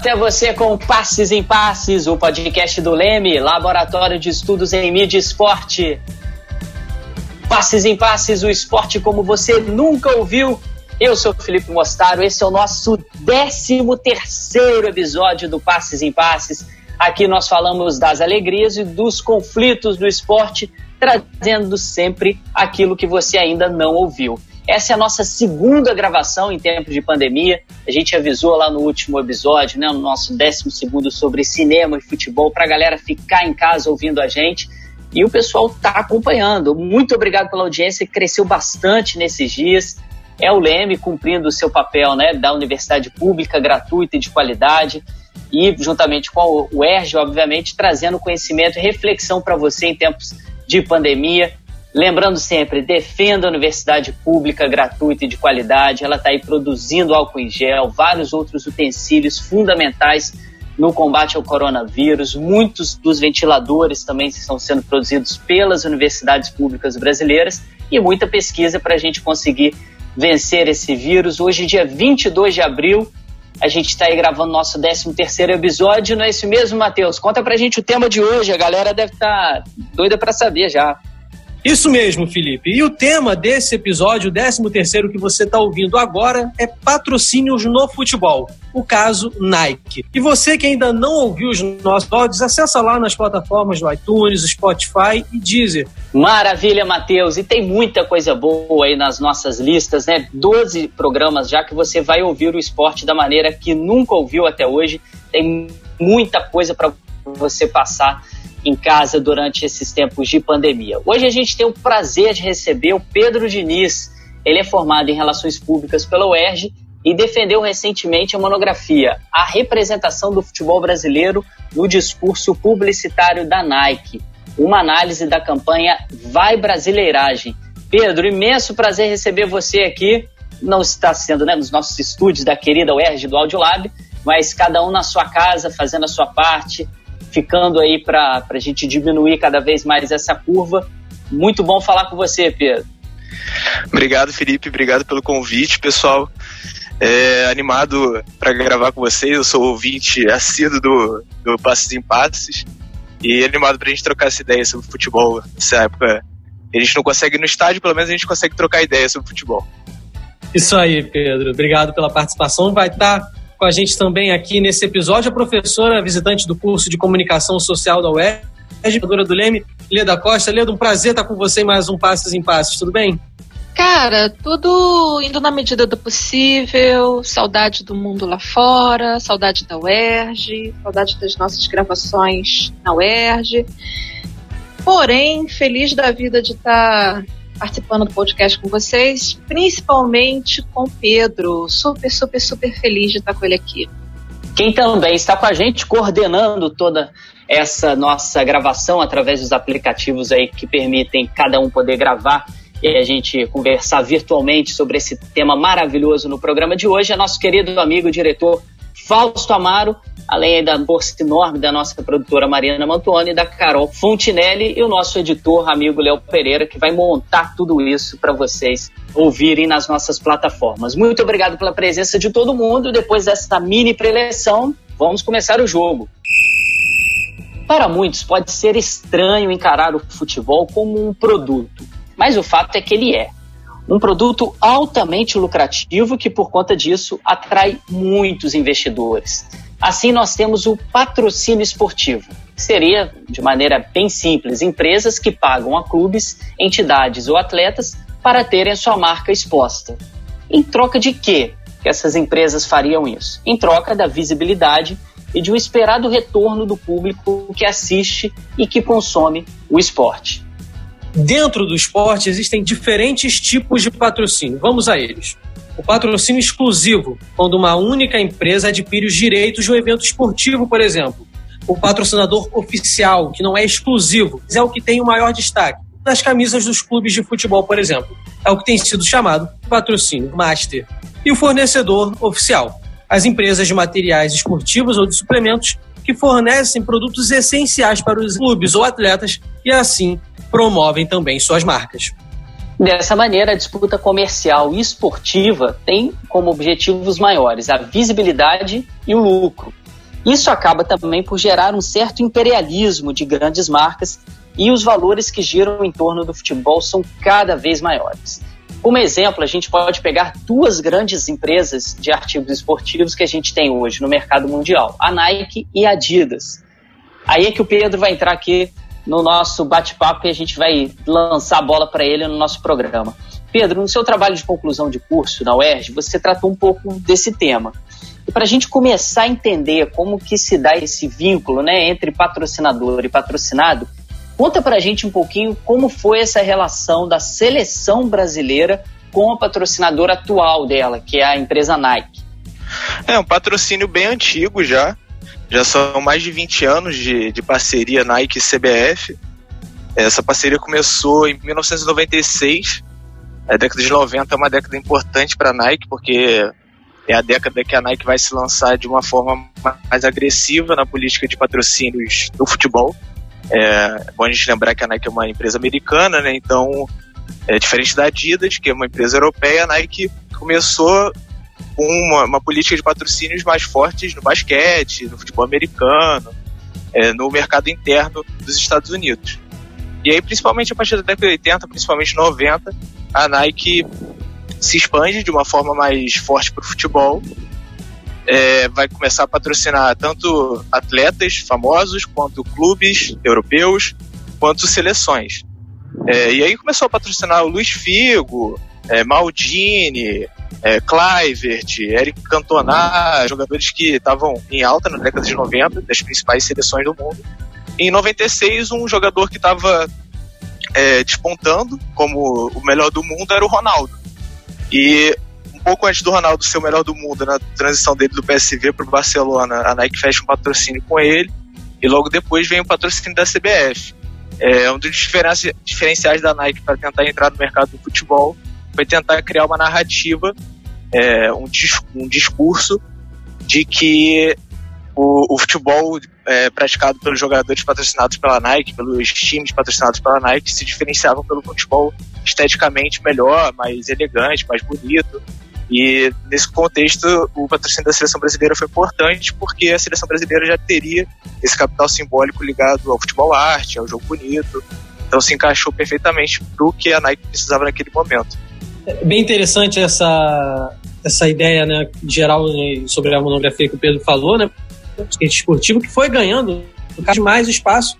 Até você com Passes em Passes, o podcast do Leme, Laboratório de Estudos em Mídia e Esporte. Passes em Passes, o esporte como você nunca ouviu. Eu sou Felipe Mostaro, esse é o nosso 13 terceiro episódio do Passes em Passes. Aqui nós falamos das alegrias e dos conflitos do esporte, trazendo sempre aquilo que você ainda não ouviu. Essa é a nossa segunda gravação em tempo de pandemia. A gente avisou lá no último episódio, né, no nosso décimo segundo sobre cinema e futebol, para a galera ficar em casa ouvindo a gente. E o pessoal está acompanhando. Muito obrigado pela audiência, cresceu bastante nesses dias. É o Leme cumprindo o seu papel né, da universidade pública, gratuita e de qualidade. E, juntamente com o ERJ, obviamente, trazendo conhecimento e reflexão para você em tempos de pandemia. Lembrando sempre, defenda a universidade pública gratuita e de qualidade. Ela está aí produzindo álcool em gel, vários outros utensílios fundamentais no combate ao coronavírus. Muitos dos ventiladores também estão sendo produzidos pelas universidades públicas brasileiras e muita pesquisa para a gente conseguir vencer esse vírus. Hoje, dia 22 de abril, a gente está aí gravando nosso 13 terceiro episódio, não é isso mesmo, Matheus? Conta pra gente o tema de hoje, a galera deve estar tá doida para saber já. Isso mesmo, Felipe. E o tema desse episódio, o 13 terceiro que você está ouvindo agora, é patrocínios no futebol. O caso Nike. E você que ainda não ouviu os nossos áudios, acessa lá nas plataformas do iTunes, Spotify e Deezer. Maravilha, Matheus. E tem muita coisa boa aí nas nossas listas, né? 12 programas já que você vai ouvir o esporte da maneira que nunca ouviu até hoje. Tem muita coisa para você passar em casa durante esses tempos de pandemia. Hoje a gente tem o prazer de receber o Pedro Diniz. Ele é formado em Relações Públicas pela UERJ e defendeu recentemente a monografia A Representação do Futebol Brasileiro no Discurso Publicitário da Nike, uma análise da campanha Vai Brasileiragem. Pedro, imenso prazer receber você aqui. Não está sendo né, nos nossos estúdios da querida UERJ do Audiolab, mas cada um na sua casa, fazendo a sua parte, ficando aí para a gente diminuir cada vez mais essa curva. Muito bom falar com você, Pedro. Obrigado, Felipe. Obrigado pelo convite, pessoal. É, animado para gravar com vocês. Eu sou ouvinte assíduo do, do Passes em Passes e animado para a gente trocar essa ideia sobre futebol nessa época. A gente não consegue ir no estádio, pelo menos a gente consegue trocar ideia sobre futebol. Isso aí, Pedro. Obrigado pela participação. Vai estar tá com a gente também aqui nesse episódio a professora visitante do curso de Comunicação Social da UERJ, educadora do Leme, Leda Costa. Leda, um prazer estar com você em mais um Passos em Passos, tudo bem? Cara, tudo indo na medida do possível, saudade do mundo lá fora, saudade da UERJ, saudade das nossas gravações na UERJ. Porém, feliz da vida de estar participando do podcast com vocês, principalmente com Pedro. Super, super, super feliz de estar com ele aqui. Quem também está com a gente coordenando toda essa nossa gravação através dos aplicativos aí que permitem cada um poder gravar e a gente conversar virtualmente sobre esse tema maravilhoso no programa de hoje é nosso querido amigo diretor Fausto Amaro, além da força enorme da nossa produtora Mariana Mantoni, da Carol Fontinelli e o nosso editor, amigo Léo Pereira, que vai montar tudo isso para vocês ouvirem nas nossas plataformas. Muito obrigado pela presença de todo mundo. Depois dessa mini preleção, vamos começar o jogo. Para muitos, pode ser estranho encarar o futebol como um produto, mas o fato é que ele é um produto altamente lucrativo que, por conta disso, atrai muitos investidores. Assim, nós temos o patrocínio esportivo, que seria, de maneira bem simples, empresas que pagam a clubes, entidades ou atletas para terem a sua marca exposta. Em troca de quê que essas empresas fariam isso? Em troca da visibilidade e de um esperado retorno do público que assiste e que consome o esporte. Dentro do esporte existem diferentes tipos de patrocínio. Vamos a eles. O patrocínio exclusivo, quando uma única empresa adquire os direitos de um evento esportivo, por exemplo. O patrocinador oficial, que não é exclusivo, é o que tem o maior destaque. Nas camisas dos clubes de futebol, por exemplo. É o que tem sido chamado patrocínio master. E o fornecedor oficial. As empresas de materiais esportivos ou de suplementos que fornecem produtos essenciais para os clubes ou atletas e assim promovem também suas marcas. Dessa maneira, a disputa comercial e esportiva tem como objetivos maiores a visibilidade e o lucro. Isso acaba também por gerar um certo imperialismo de grandes marcas e os valores que giram em torno do futebol são cada vez maiores. Como exemplo, a gente pode pegar duas grandes empresas de artigos esportivos que a gente tem hoje no mercado mundial, a Nike e a Adidas. Aí é que o Pedro vai entrar aqui no nosso bate-papo e a gente vai lançar a bola para ele no nosso programa. Pedro, no seu trabalho de conclusão de curso na UERJ, você tratou um pouco desse tema. E para a gente começar a entender como que se dá esse vínculo né, entre patrocinador e patrocinado, conta para a gente um pouquinho como foi essa relação da seleção brasileira com a patrocinadora atual dela, que é a empresa Nike. É um patrocínio bem antigo já, já são mais de 20 anos de, de parceria Nike e CBF. Essa parceria começou em 1996. A década de 90 é uma década importante para a Nike, porque é a década que a Nike vai se lançar de uma forma mais agressiva na política de patrocínios do futebol. É, é bom a gente lembrar que a Nike é uma empresa americana, né? Então, é diferente da Adidas, que é uma empresa europeia, a Nike começou com uma, uma, política de patrocínios mais fortes no basquete, no futebol americano, é, no mercado interno dos Estados Unidos. E aí, principalmente a partir da década de 80, principalmente 90, a Nike se expande de uma forma mais forte para o futebol. É, vai começar a patrocinar tanto atletas famosos, quanto clubes europeus, quanto seleções. É, e aí começou a patrocinar o Luiz Figo, é, Maldini, é, Clivert, Eric Cantona, jogadores que estavam em alta na década de 90, das principais seleções do mundo. Em 96, um jogador que estava é, despontando como o melhor do mundo era o Ronaldo. E pouco antes do Ronaldo ser o melhor do mundo, na transição dele do PSV para o Barcelona, a Nike fecha um patrocínio com ele, e logo depois vem o patrocínio da CBF. É um dos diferenciais da Nike para tentar entrar no mercado do futebol foi tentar criar uma narrativa, é, um, um discurso de que o, o futebol é, praticado pelos jogadores patrocinados pela Nike, pelos times patrocinados pela Nike, se diferenciavam pelo futebol esteticamente melhor, mais elegante, mais bonito. E nesse contexto, o patrocínio da seleção brasileira foi importante porque a seleção brasileira já teria esse capital simbólico ligado ao futebol arte, ao jogo bonito. Então se encaixou perfeitamente para o que a Nike precisava naquele momento. É bem interessante essa, essa ideia né, geral né, sobre a monografia que o Pedro falou, né? skate esportivo, que foi ganhando mais espaço,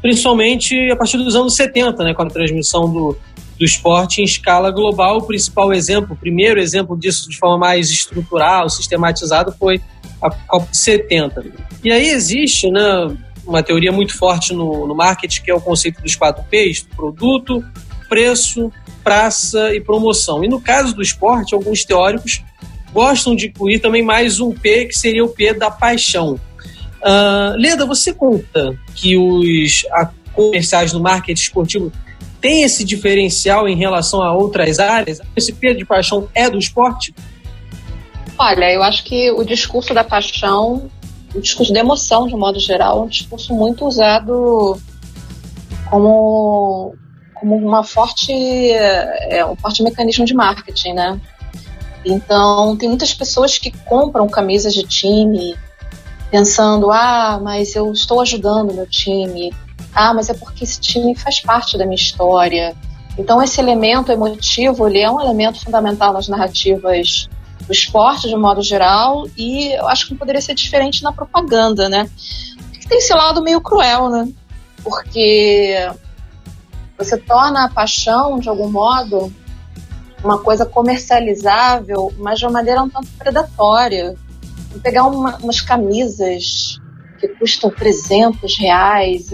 principalmente a partir dos anos 70, né, com a transmissão do, do esporte em escala global. O principal exemplo, o primeiro exemplo disso de forma mais estrutural, sistematizada, foi a Copa 70. E aí existe né, uma teoria muito forte no, no marketing, que é o conceito dos quatro P's: produto, preço, praça e promoção. E no caso do esporte, alguns teóricos gostam de incluir também mais um P, que seria o P da paixão. Uh, Leda, você conta que os comerciais no marketing esportivo têm esse diferencial em relação a outras áreas? Esse P de paixão é do esporte? Olha, eu acho que o discurso da paixão, o discurso de emoção, de um modo geral, é um discurso muito usado como, como uma forte, é, um forte mecanismo de marketing, né? Então, tem muitas pessoas que compram camisas de time pensando: ah, mas eu estou ajudando meu time. Ah, mas é porque esse time faz parte da minha história. Então, esse elemento emotivo ele é um elemento fundamental nas narrativas do esporte, de modo geral, e eu acho que não poderia ser diferente na propaganda, né? Tem esse lado meio cruel, né? Porque você torna a paixão, de algum modo, uma coisa comercializável, mas de uma maneira um tanto predatória. Vou pegar uma, umas camisas que custam 300 reais,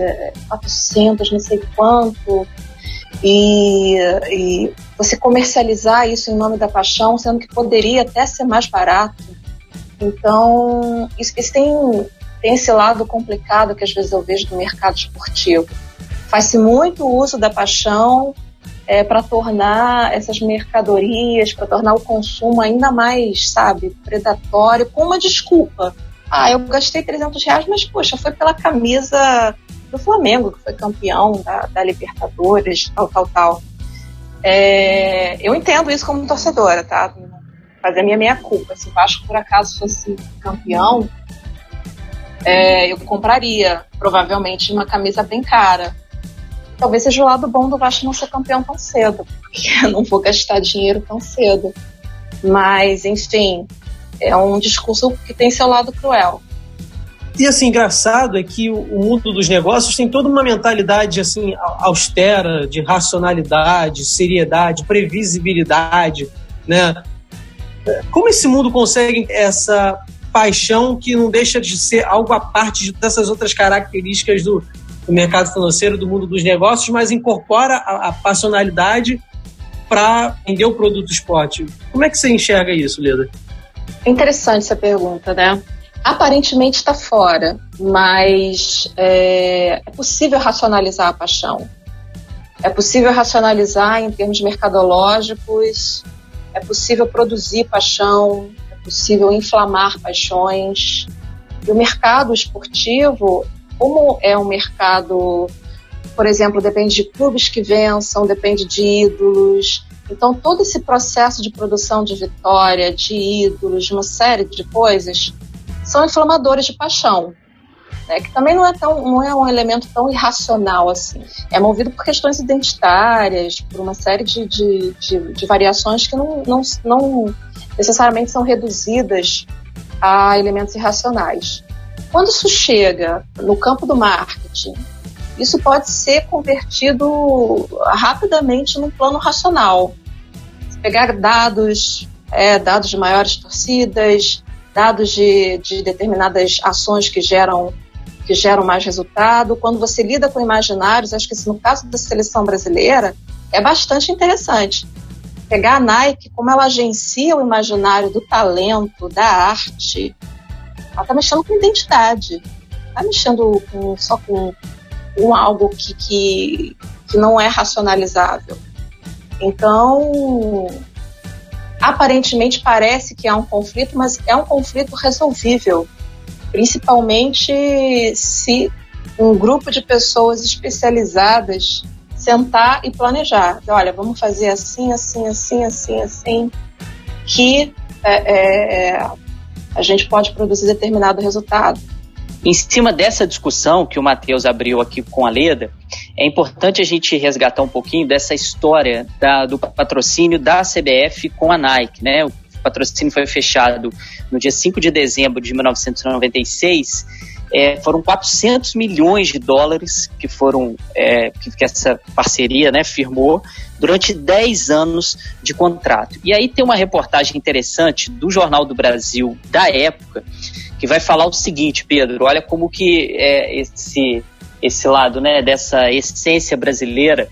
400, é, não sei quanto, e, e você comercializar isso em nome da paixão, sendo que poderia até ser mais barato. Então, isso, isso tem, tem esse lado complicado que às vezes eu vejo do mercado esportivo. Faz-se muito uso da paixão é, para tornar essas mercadorias, para tornar o consumo ainda mais, sabe, predatório, com uma desculpa. Ah, eu gastei 300 reais, mas poxa, foi pela camisa do Flamengo, que foi campeão da, da Libertadores, tal, tal, tal. É, eu entendo isso como torcedora, tá? Fazer a minha meia culpa. Se o Vasco por acaso fosse campeão, é, eu compraria provavelmente uma camisa bem cara. Talvez seja o lado bom do Vasco não ser campeão tão cedo, porque eu não vou gastar dinheiro tão cedo. Mas, enfim, é um discurso que tem seu lado cruel. E assim, engraçado é que o mundo dos negócios tem toda uma mentalidade assim austera, de racionalidade, seriedade, previsibilidade, né? Como esse mundo consegue essa paixão que não deixa de ser algo à parte dessas outras características do, do mercado financeiro, do mundo dos negócios, mas incorpora a, a passionalidade para vender o produto esporte. Como é que você enxerga isso, Leda? É interessante essa pergunta, né? Aparentemente está fora, mas é, é possível racionalizar a paixão. É possível racionalizar em termos mercadológicos, é possível produzir paixão, possível inflamar paixões. E o mercado esportivo, como é um mercado, por exemplo, depende de clubes que vençam, depende de ídolos. Então, todo esse processo de produção de vitória, de ídolos, de uma série de coisas, são inflamadores de paixão. Né, que também não é, tão, não é um elemento tão irracional assim. É movido por questões identitárias, por uma série de, de, de, de variações que não, não, não necessariamente são reduzidas a elementos irracionais. Quando isso chega no campo do marketing, isso pode ser convertido rapidamente num plano racional. Pegar dados, é, dados de maiores torcidas, dados de, de determinadas ações que geram que geram mais resultado. Quando você lida com imaginários, acho que no caso da seleção brasileira é bastante interessante pegar a Nike, como ela agencia o imaginário do talento, da arte, ela está mexendo com identidade. Está mexendo com, só com, com algo que, que, que não é racionalizável. Então, aparentemente parece que há um conflito, mas é um conflito resolvível, principalmente se um grupo de pessoas especializadas sentar e planejar. Olha, vamos fazer assim, assim, assim, assim, assim, que é, é, a gente pode produzir determinado resultado. Em cima dessa discussão que o Matheus abriu aqui com a Leda, é importante a gente resgatar um pouquinho dessa história da, do patrocínio da CBF com a Nike. Né? O patrocínio foi fechado no dia 5 de dezembro de 1996 é, foram 400 milhões de dólares que foram é, que, que, essa parceria né, firmou durante 10 anos de contrato. E aí tem uma reportagem interessante do Jornal do Brasil da época que vai falar o seguinte, Pedro, olha como que é esse esse lado né, dessa essência brasileira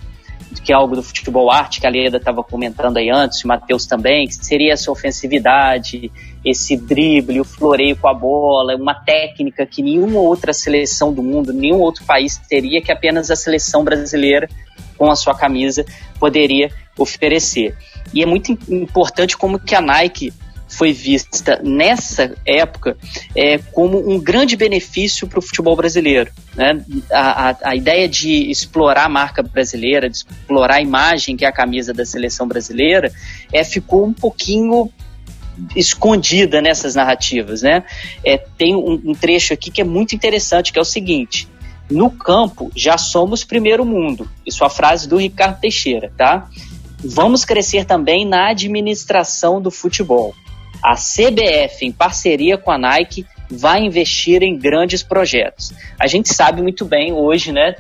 que é algo do futebol arte, que a Leda estava comentando aí antes, o Matheus também, que seria essa ofensividade, esse drible, o floreio com a bola, uma técnica que nenhuma outra seleção do mundo, nenhum outro país teria, que apenas a seleção brasileira, com a sua camisa, poderia oferecer. E é muito importante como que a Nike foi vista nessa época é, como um grande benefício para o futebol brasileiro. Né? A, a, a, ideia de explorar a marca brasileira, de explorar a imagem que é a camisa da seleção brasileira, é, ficou um pouquinho escondida nessas narrativas. Né? É, tem um, um trecho aqui que é muito interessante, que é o seguinte. No campo, já somos primeiro mundo. Isso é a frase do Ricardo Teixeira, tá? Vamos crescer também na administração do futebol a CBF, em parceria com a Nike, vai investir em grandes projetos. A gente sabe muito bem hoje, né,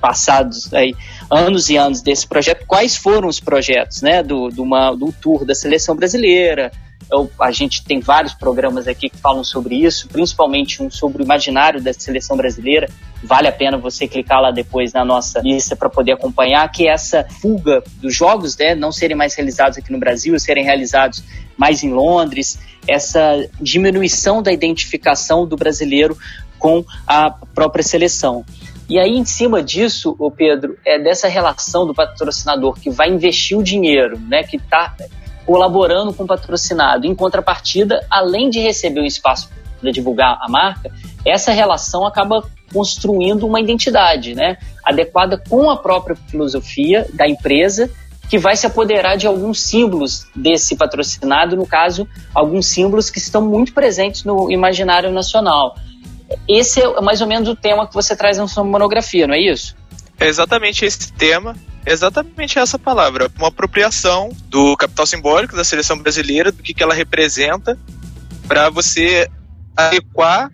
passados aí, anos e anos desse projeto, quais foram os projetos, né, do, do, uma, do tour da seleção brasileira, eu, a gente tem vários programas aqui que falam sobre isso, principalmente um sobre o imaginário da seleção brasileira. Vale a pena você clicar lá depois na nossa lista para poder acompanhar que essa fuga dos jogos, né, não serem mais realizados aqui no Brasil, serem realizados mais em Londres, essa diminuição da identificação do brasileiro com a própria seleção. E aí, em cima disso, o Pedro, é dessa relação do patrocinador que vai investir o dinheiro, né, que está colaborando com o patrocinado. Em contrapartida, além de receber um espaço para divulgar a marca, essa relação acaba construindo uma identidade, né, adequada com a própria filosofia da empresa, que vai se apoderar de alguns símbolos desse patrocinado, no caso, alguns símbolos que estão muito presentes no imaginário nacional. Esse é mais ou menos o tema que você traz na sua monografia, não é isso? É exatamente esse tema, exatamente essa palavra, uma apropriação do capital simbólico da seleção brasileira, do que, que ela representa, para você adequar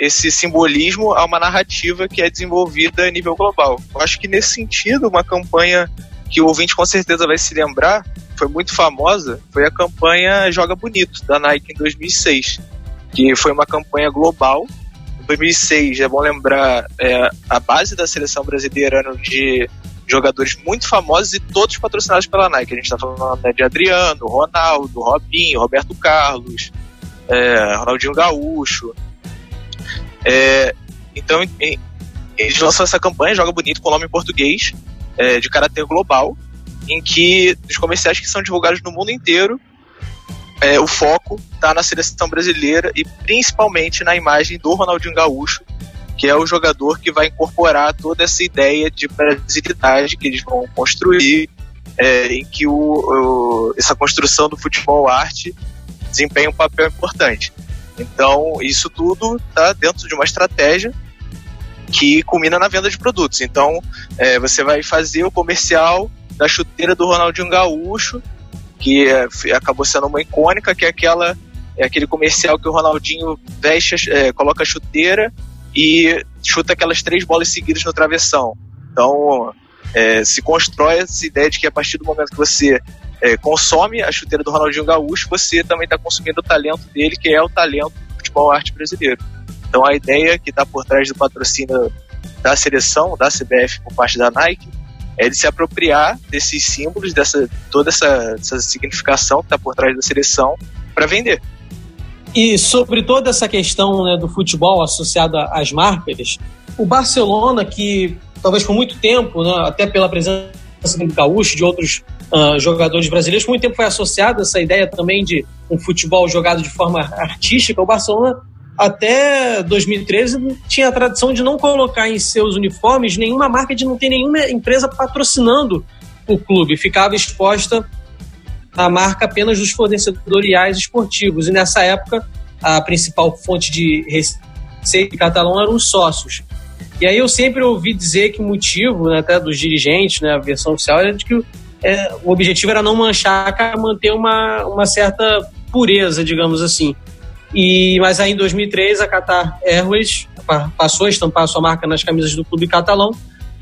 esse simbolismo a uma narrativa que é desenvolvida a nível global. Eu acho que nesse sentido, uma campanha que o ouvinte com certeza vai se lembrar, foi muito famosa, foi a campanha Joga Bonito, da Nike em 2006, que foi uma campanha global. Em 2006, é bom lembrar, é, a base da seleção brasileira era de jogadores muito famosos e todos patrocinados pela Nike. A gente está falando né, de Adriano, Ronaldo, Robinho, Roberto Carlos, é, Ronaldinho Gaúcho. É, então, eles lançam essa campanha, Joga Bonito, com o nome em português, é, de caráter global, em que os comerciais que são divulgados no mundo inteiro, é, o foco está na seleção brasileira e principalmente na imagem do Ronaldinho Gaúcho, que é o jogador que vai incorporar toda essa ideia de brasilidade que eles vão construir, é, em que o, o, essa construção do futebol arte desempenha um papel importante. Então, isso tudo está dentro de uma estratégia que culmina na venda de produtos. Então, é, você vai fazer o comercial da chuteira do Ronaldinho Gaúcho, que é, acabou sendo uma icônica, que é aquela é aquele comercial que o Ronaldinho veste, é, coloca a chuteira e chuta aquelas três bolas seguidas no travessão. Então, é, se constrói essa ideia de que a partir do momento que você é, consome a chuteira do Ronaldinho Gaúcho, você também está consumindo o talento dele, que é o talento do futebol arte brasileiro. Então a ideia que está por trás do patrocínio da seleção, da CBF por parte da Nike, é de se apropriar desses símbolos, dessa toda essa, essa significação que está por trás da seleção para vender. E sobre toda essa questão né, do futebol associada às marcas, o Barcelona, que talvez por muito tempo, né, até pela presença do Gaúcho, de outros uh, jogadores brasileiros, por muito tempo foi associado a essa ideia também de um futebol jogado de forma artística, o Barcelona até 2013 tinha a tradição de não colocar em seus uniformes nenhuma marca, de não ter nenhuma empresa patrocinando o clube. Ficava exposta a marca apenas dos fornecedores esportivos. E nessa época, a principal fonte de receita catalão eram os sócios. E aí eu sempre ouvi dizer que o motivo, né, até dos dirigentes, né, a versão oficial, era de que é, o objetivo era não manchar, manter uma, uma certa pureza, digamos assim. E, mas aí em 2003 a Qatar Airways passou a estampar sua marca nas camisas do clube catalão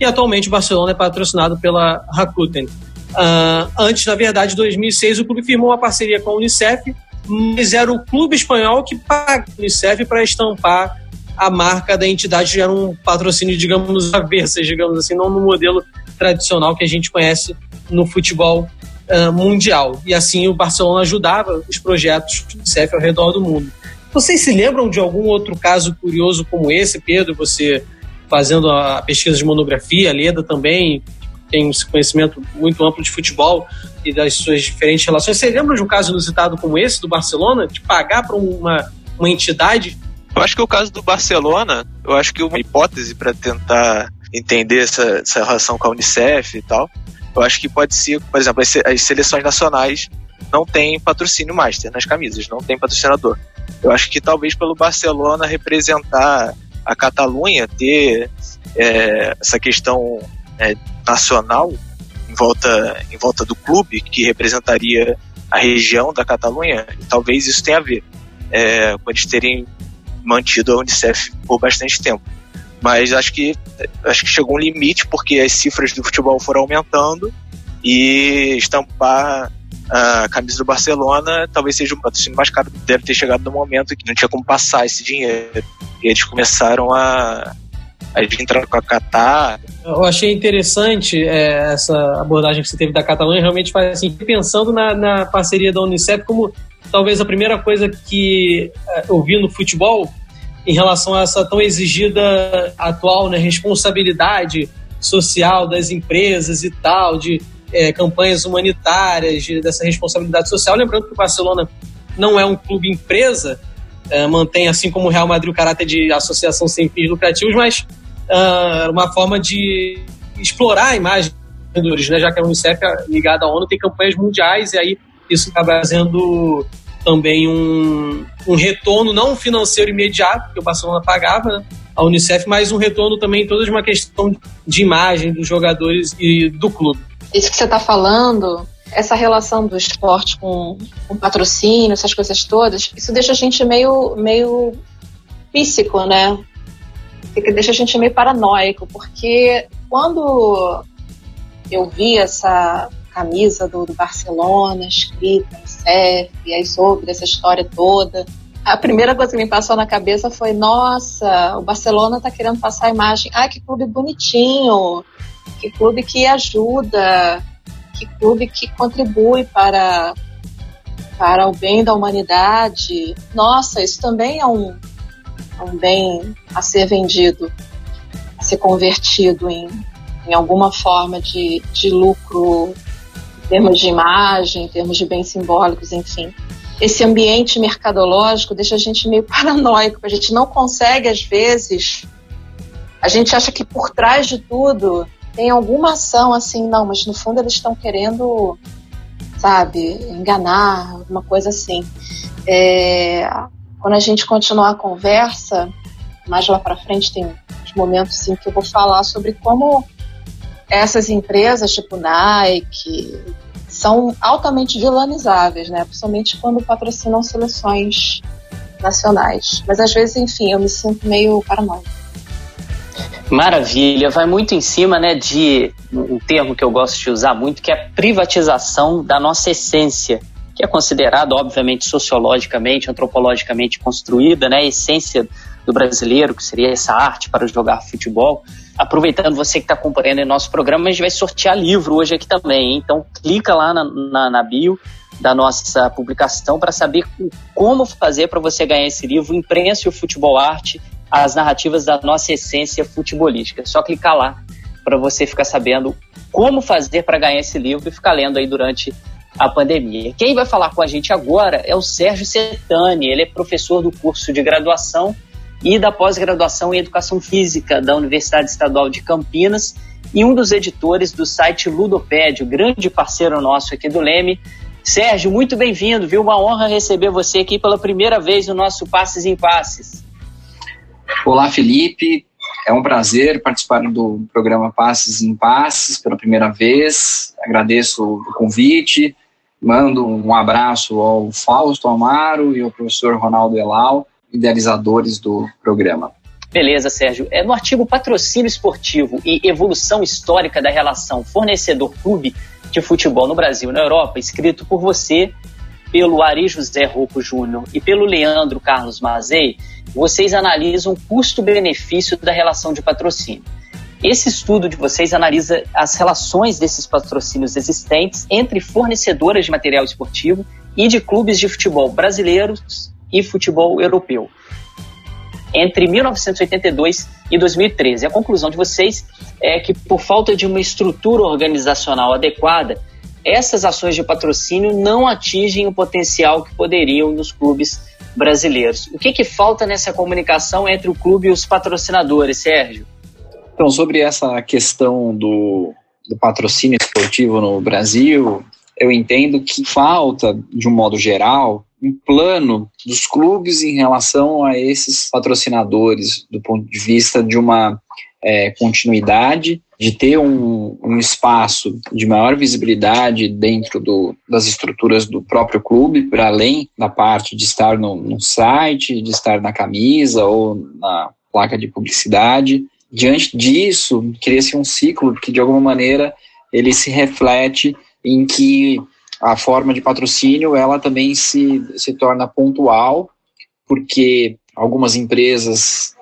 e atualmente o Barcelona é patrocinado pela Rakuten. Uh, antes, na verdade, em 2006 o clube firmou uma parceria com a Unicef, mas era o clube espanhol que paga a Unicef para estampar a marca da entidade, era um patrocínio, digamos, avessas, digamos assim, não no modelo tradicional que a gente conhece no futebol uh, mundial. E assim o Barcelona ajudava os projetos do Unicef ao redor do mundo. Vocês se lembram de algum outro caso curioso como esse, Pedro? Você fazendo a pesquisa de monografia, a Leda também tem um conhecimento muito amplo de futebol e das suas diferentes relações. Você lembra de um caso inusitado como esse do Barcelona, de pagar para uma, uma entidade? Eu acho que o caso do Barcelona, eu acho que uma hipótese para tentar entender essa, essa relação com a Unicef e tal, eu acho que pode ser, por exemplo, as seleções nacionais não têm patrocínio master nas camisas, não tem patrocinador. Eu acho que talvez pelo Barcelona representar a Catalunha, ter é, essa questão é, nacional em volta, em volta do clube, que representaria a região da Catalunha, talvez isso tenha a ver é, com eles terem mantido a Unicef por bastante tempo. Mas acho que, acho que chegou um limite porque as cifras do futebol foram aumentando e estampar a camisa do Barcelona talvez seja o patrocínio mais caro. Deve ter chegado no momento que não tinha como passar esse dinheiro. E eles começaram a, a entrar com a Qatar. Eu achei interessante é, essa abordagem que você teve da Catalunha. Realmente faz assim, pensando na, na parceria da Unicef como talvez a primeira coisa que é, eu vi no futebol em relação a essa tão exigida atual né, responsabilidade social das empresas e tal, de é, campanhas humanitárias, de, dessa responsabilidade social. Lembrando que o Barcelona não é um clube empresa, é, mantém, assim como o Real Madrid, o caráter de associação sem fins lucrativos, mas uh, uma forma de explorar a imagem patrocinadores, né? Já que a Unicef é ligada à ONU, tem campanhas mundiais e aí isso acaba trazendo também um, um retorno não financeiro imediato, que o Barcelona pagava, né? a Unicef, mas um retorno também toda uma questão de imagem dos jogadores e do clube. Isso que você está falando, essa relação do esporte com, com patrocínio, essas coisas todas, isso deixa a gente meio, meio físico, né? Que deixa a gente meio paranoico, porque quando eu vi essa camisa do, do Barcelona escrita no CEF, e aí sobre essa história toda, a primeira coisa que me passou na cabeça foi: nossa, o Barcelona está querendo passar a imagem. Ah, que clube bonitinho, que clube que ajuda, que clube que contribui para, para o bem da humanidade. Nossa, isso também é um, é um bem a ser vendido, a ser convertido em, em alguma forma de, de lucro em termos de imagem, em termos de bens simbólicos, enfim esse ambiente mercadológico deixa a gente meio paranoico, a gente não consegue, às vezes, a gente acha que por trás de tudo tem alguma ação assim, não, mas no fundo eles estão querendo, sabe, enganar, alguma coisa assim. É, quando a gente continuar a conversa, mais lá para frente tem uns momentos sim que eu vou falar sobre como essas empresas tipo Nike, são altamente vilanizáveis, né? Principalmente quando patrocinam seleções nacionais. Mas às vezes, enfim, eu me sinto meio paranoica. Maravilha, vai muito em cima, né, de um termo que eu gosto de usar muito, que é a privatização da nossa essência, que é considerada, obviamente, sociologicamente, antropologicamente construída, né, a essência do brasileiro, que seria essa arte para jogar futebol aproveitando você que está acompanhando o nosso programa, a gente vai sortear livro hoje aqui também. Hein? Então, clica lá na, na, na bio da nossa publicação para saber como fazer para você ganhar esse livro, Imprensa e o Futebol Arte, as narrativas da nossa essência futebolística. É só clicar lá para você ficar sabendo como fazer para ganhar esse livro e ficar lendo aí durante a pandemia. Quem vai falar com a gente agora é o Sérgio Setani, ele é professor do curso de graduação e da pós-graduação em Educação Física da Universidade Estadual de Campinas e um dos editores do site Ludopédio, grande parceiro nosso aqui do Leme. Sérgio, muito bem-vindo, viu? Uma honra receber você aqui pela primeira vez no nosso Passes em Passes. Olá, Felipe. É um prazer participar do programa Passes em Passes pela primeira vez. Agradeço o convite. Mando um abraço ao Fausto Amaro e ao professor Ronaldo Elal idealizadores do programa. Beleza, Sérgio. É no artigo Patrocínio Esportivo e Evolução Histórica da Relação Fornecedor-Clube de Futebol no Brasil e na Europa, escrito por você, pelo Ari José Rouco Júnior e pelo Leandro Carlos Mazei, vocês analisam o custo-benefício da relação de patrocínio. Esse estudo de vocês analisa as relações desses patrocínios existentes entre fornecedoras de material esportivo e de clubes de futebol brasileiros e futebol europeu. Entre 1982 e 2013. A conclusão de vocês é que, por falta de uma estrutura organizacional adequada, essas ações de patrocínio não atingem o potencial que poderiam nos clubes brasileiros. O que, que falta nessa comunicação entre o clube e os patrocinadores, Sérgio? Então, sobre essa questão do, do patrocínio esportivo no Brasil, eu entendo que falta, de um modo geral, um plano dos clubes em relação a esses patrocinadores, do ponto de vista de uma é, continuidade, de ter um, um, espaço de maior visibilidade dentro do, das estruturas do próprio clube, para além da parte de estar no, no site, de estar na camisa ou na placa de publicidade. Diante disso, cria-se um ciclo que, de alguma maneira, ele se reflete em que a forma de patrocínio ela também se, se torna pontual, porque algumas empresas,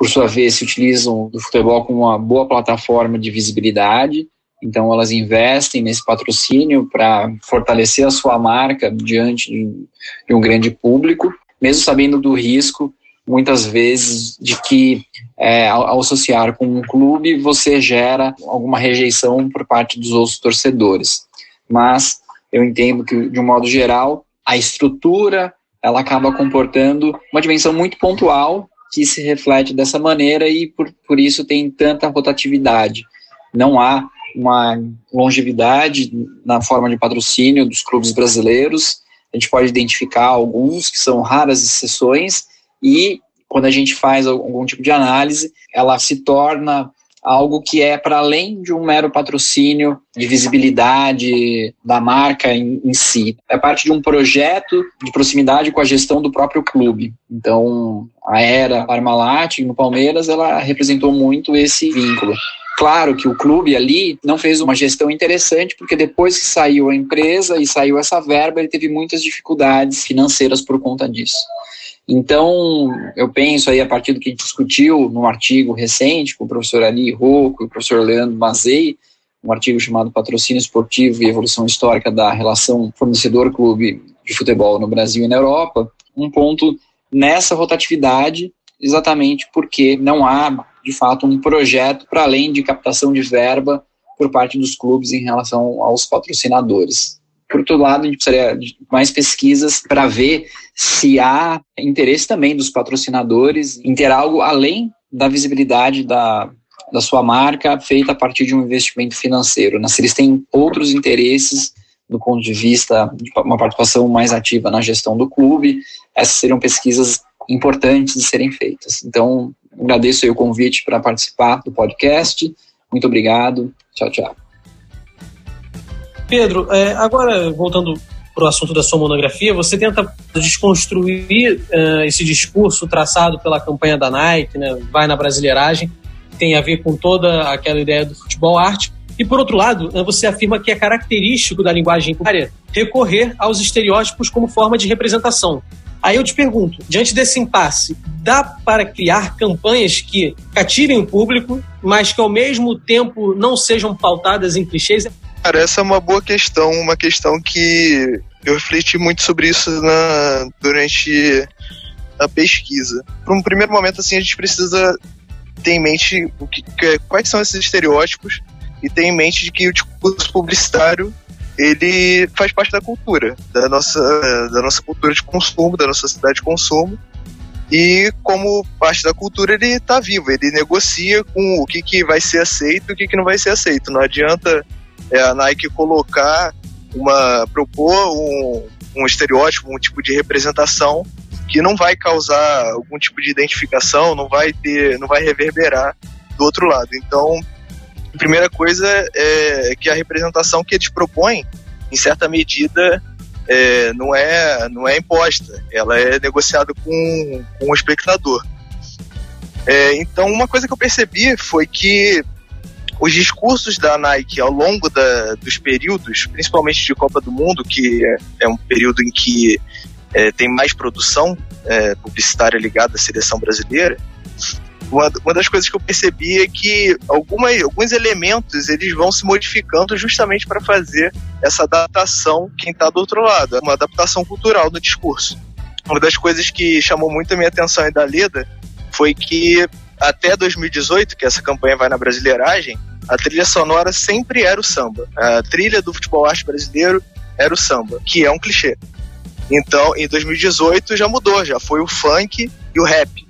por sua vez, se utilizam do futebol como uma boa plataforma de visibilidade, então elas investem nesse patrocínio para fortalecer a sua marca diante de, um grande público, mesmo sabendo do risco muitas vezes de que é, ao, ao, associar com um clube você gera alguma rejeição por parte dos outros torcedores. Mas eu entendo que, de um modo geral, a estrutura ela acaba comportando uma dimensão muito pontual que se reflete dessa maneira e por, por isso tem tanta rotatividade. Não há uma longevidade na forma de patrocínio dos clubes brasileiros. A gente pode identificar alguns que são raras exceções e quando a gente faz algum tipo de análise, ela se torna algo que é para além de um mero patrocínio de visibilidade da marca em, em, si. É parte de um projeto de proximidade com a gestão do próprio clube. Então, a era Parmalat no Palmeiras, ela representou muito esse vínculo. Claro que o clube ali não fez uma gestão interessante, porque depois que saiu a empresa e saiu essa verba, ele teve muitas dificuldades financeiras por conta disso. Então, eu penso aí, a partir do que a gente discutiu no artigo recente com o professor Ali Rocco e o professor Leandro Mazei, um artigo chamado Patrocínio Esportivo e Evolução Histórica da Relação Fornecedor-Clube de Futebol no Brasil e na Europa, um ponto nessa rotatividade, exatamente porque não há, de fato, um projeto para além de captação de verba por parte dos clubes em relação aos patrocinadores. Por outro lado, a gente precisaria de mais pesquisas para ver se há interesse também dos patrocinadores em ter algo além da visibilidade da, da sua marca feita a partir de um investimento financeiro. Né? Se eles têm outros interesses do ponto de vista de uma participação mais ativa na gestão do clube, essas seriam pesquisas importantes de serem feitas. Então, agradeço o convite para participar do podcast. Muito obrigado. Tchau, tchau. Pedro, é, agora voltando para o assunto da sua monografia, você tenta desconstruir uh, esse discurso traçado pela campanha da Nike, né, vai na brasileiragem, tem a ver com toda aquela ideia do futebol arte. E por outro lado, né, você afirma que é característico da linguagem área recorrer aos estereótipos como forma de representação. Aí eu te pergunto, diante desse impasse, dá para criar campanhas que cativem o público, mas que ao mesmo tempo não sejam pautadas em clichês? Cara, essa é uma boa questão, uma questão que eu refleti muito sobre isso na, durante a pesquisa. Para um primeiro momento, assim, a gente precisa ter em mente o que, quais são esses estereótipos e ter em mente de que o discurso publicitário ele faz parte da cultura, da nossa, da nossa cultura de consumo, da nossa sociedade de consumo. E como parte da cultura, ele está vivo, ele negocia com o que, que vai ser aceito e o que, que não vai ser aceito. Não adianta é a Nike colocar uma propor um, um estereótipo, um tipo de representação que não vai causar algum tipo de identificação, não vai ter, não vai reverberar do outro lado. Então, a primeira coisa é que a representação que eles propõem, em certa medida, é, não, é, não é imposta, ela é negociada com, com o espectador. É, então, uma coisa que eu percebi foi que os discursos da Nike ao longo da, dos períodos, principalmente de Copa do Mundo, que é, é um período em que é, tem mais produção é, publicitária ligada à seleção brasileira, uma, uma, das coisas que eu percebi é que alguma, alguns elementos eles vão se modificando justamente para fazer essa adaptação quem está do outro lado, uma adaptação cultural no discurso. Uma das coisas que chamou muito a minha atenção e da Leda foi que até 2018, que essa campanha vai na brasileiragem, a trilha sonora sempre era o samba. A trilha do futebol arte brasileiro era o samba, que é um clichê. Então, em 2018 já mudou, já foi o funk e o rap.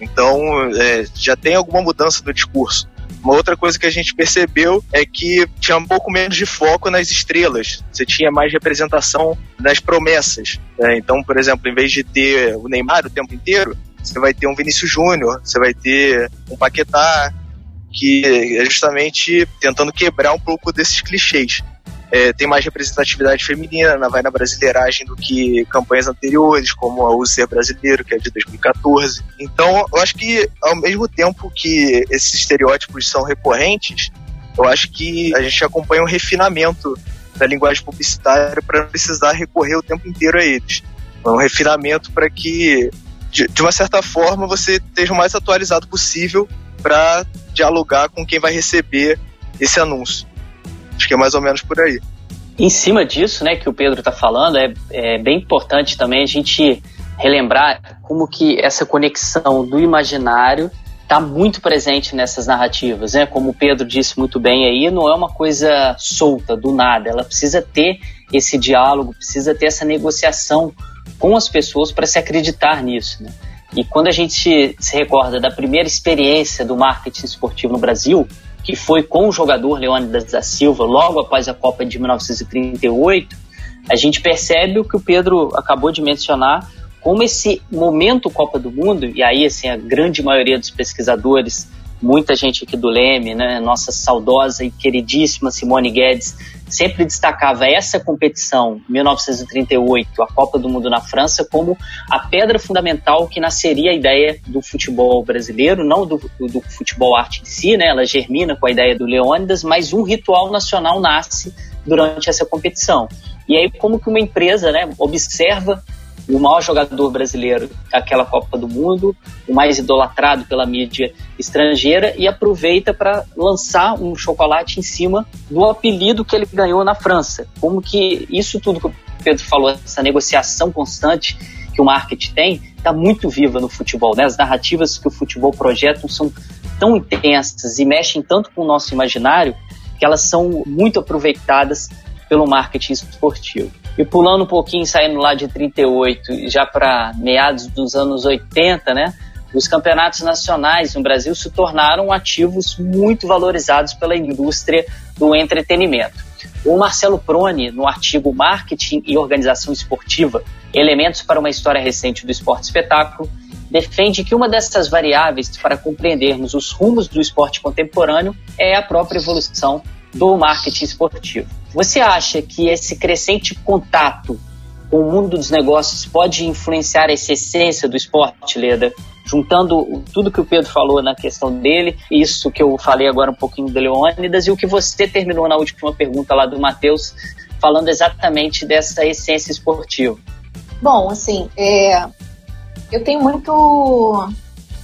Então, é, já tem alguma mudança no discurso. Uma outra coisa que a gente percebeu é que tinha um pouco menos de foco nas estrelas. Você tinha mais representação nas promessas. Né? Então, por exemplo, em vez de ter o Neymar o tempo inteiro, você vai ter um Vinícius Júnior, você vai ter um Paquetá, que é justamente tentando quebrar um pouco desses clichês. É, tem mais representatividade feminina na Vai na Brasileiragem do que campanhas anteriores, como a User Brasileiro, que é de 2014. Então, eu acho que, ao mesmo tempo que esses estereótipos são recorrentes, eu acho que a gente acompanha um refinamento da linguagem publicitária para não precisar recorrer o tempo inteiro a eles. É um refinamento para que, de, de uma certa forma, você esteja o mais atualizado possível para dialogar com quem vai receber esse anúncio. Acho que é mais ou menos por aí. Em cima disso, né, que o Pedro está falando, é, é bem importante também a gente relembrar como que essa conexão do imaginário está muito presente nessas narrativas, né? Como o Pedro disse muito bem aí, não é uma coisa solta do nada. Ela precisa ter esse diálogo, precisa ter essa negociação com as pessoas para se acreditar nisso, né? E quando a gente se recorda da primeira experiência do marketing esportivo no Brasil, que foi com o jogador Leônidas da Silva logo após a Copa de 1938, a gente percebe o que o Pedro acabou de mencionar, como esse momento Copa do Mundo, e aí assim, a grande maioria dos pesquisadores muita gente aqui do Leme, né, nossa saudosa e queridíssima Simone Guedes, sempre destacava essa competição, 1938, a Copa do Mundo na França, como a pedra fundamental que nasceria a ideia do futebol brasileiro, não do, do futebol arte em si, né, ela germina com a ideia do Leônidas, mas um ritual nacional nasce durante essa competição. E aí, como que uma empresa né, observa o maior jogador brasileiro daquela Copa do Mundo, o mais idolatrado pela mídia estrangeira, e aproveita para lançar um chocolate em cima do apelido que ele ganhou na França. Como que isso tudo que o Pedro falou, essa negociação constante que o marketing tem, está muito viva no futebol. Né? As narrativas que o futebol projeta são tão intensas e mexem tanto com o nosso imaginário que elas são muito aproveitadas pelo marketing esportivo. E pulando um pouquinho, saindo lá de 38 já para meados dos anos 80, né? Os campeonatos nacionais no Brasil se tornaram ativos muito valorizados pela indústria do entretenimento. O Marcelo Prone, no artigo Marketing e Organização Esportiva, Elementos para uma História Recente do Esporte Espetáculo, defende que uma dessas variáveis para compreendermos os rumos do esporte contemporâneo é a própria evolução do marketing esportivo. Você acha que esse crescente contato com o mundo dos negócios pode influenciar essa essência do esporte, Leda? Juntando tudo que o Pedro falou na questão dele, isso que eu falei agora um pouquinho do Leônidas e o que você terminou na última pergunta lá do Matheus, falando exatamente dessa essência esportiva. Bom, assim, é, eu tenho muito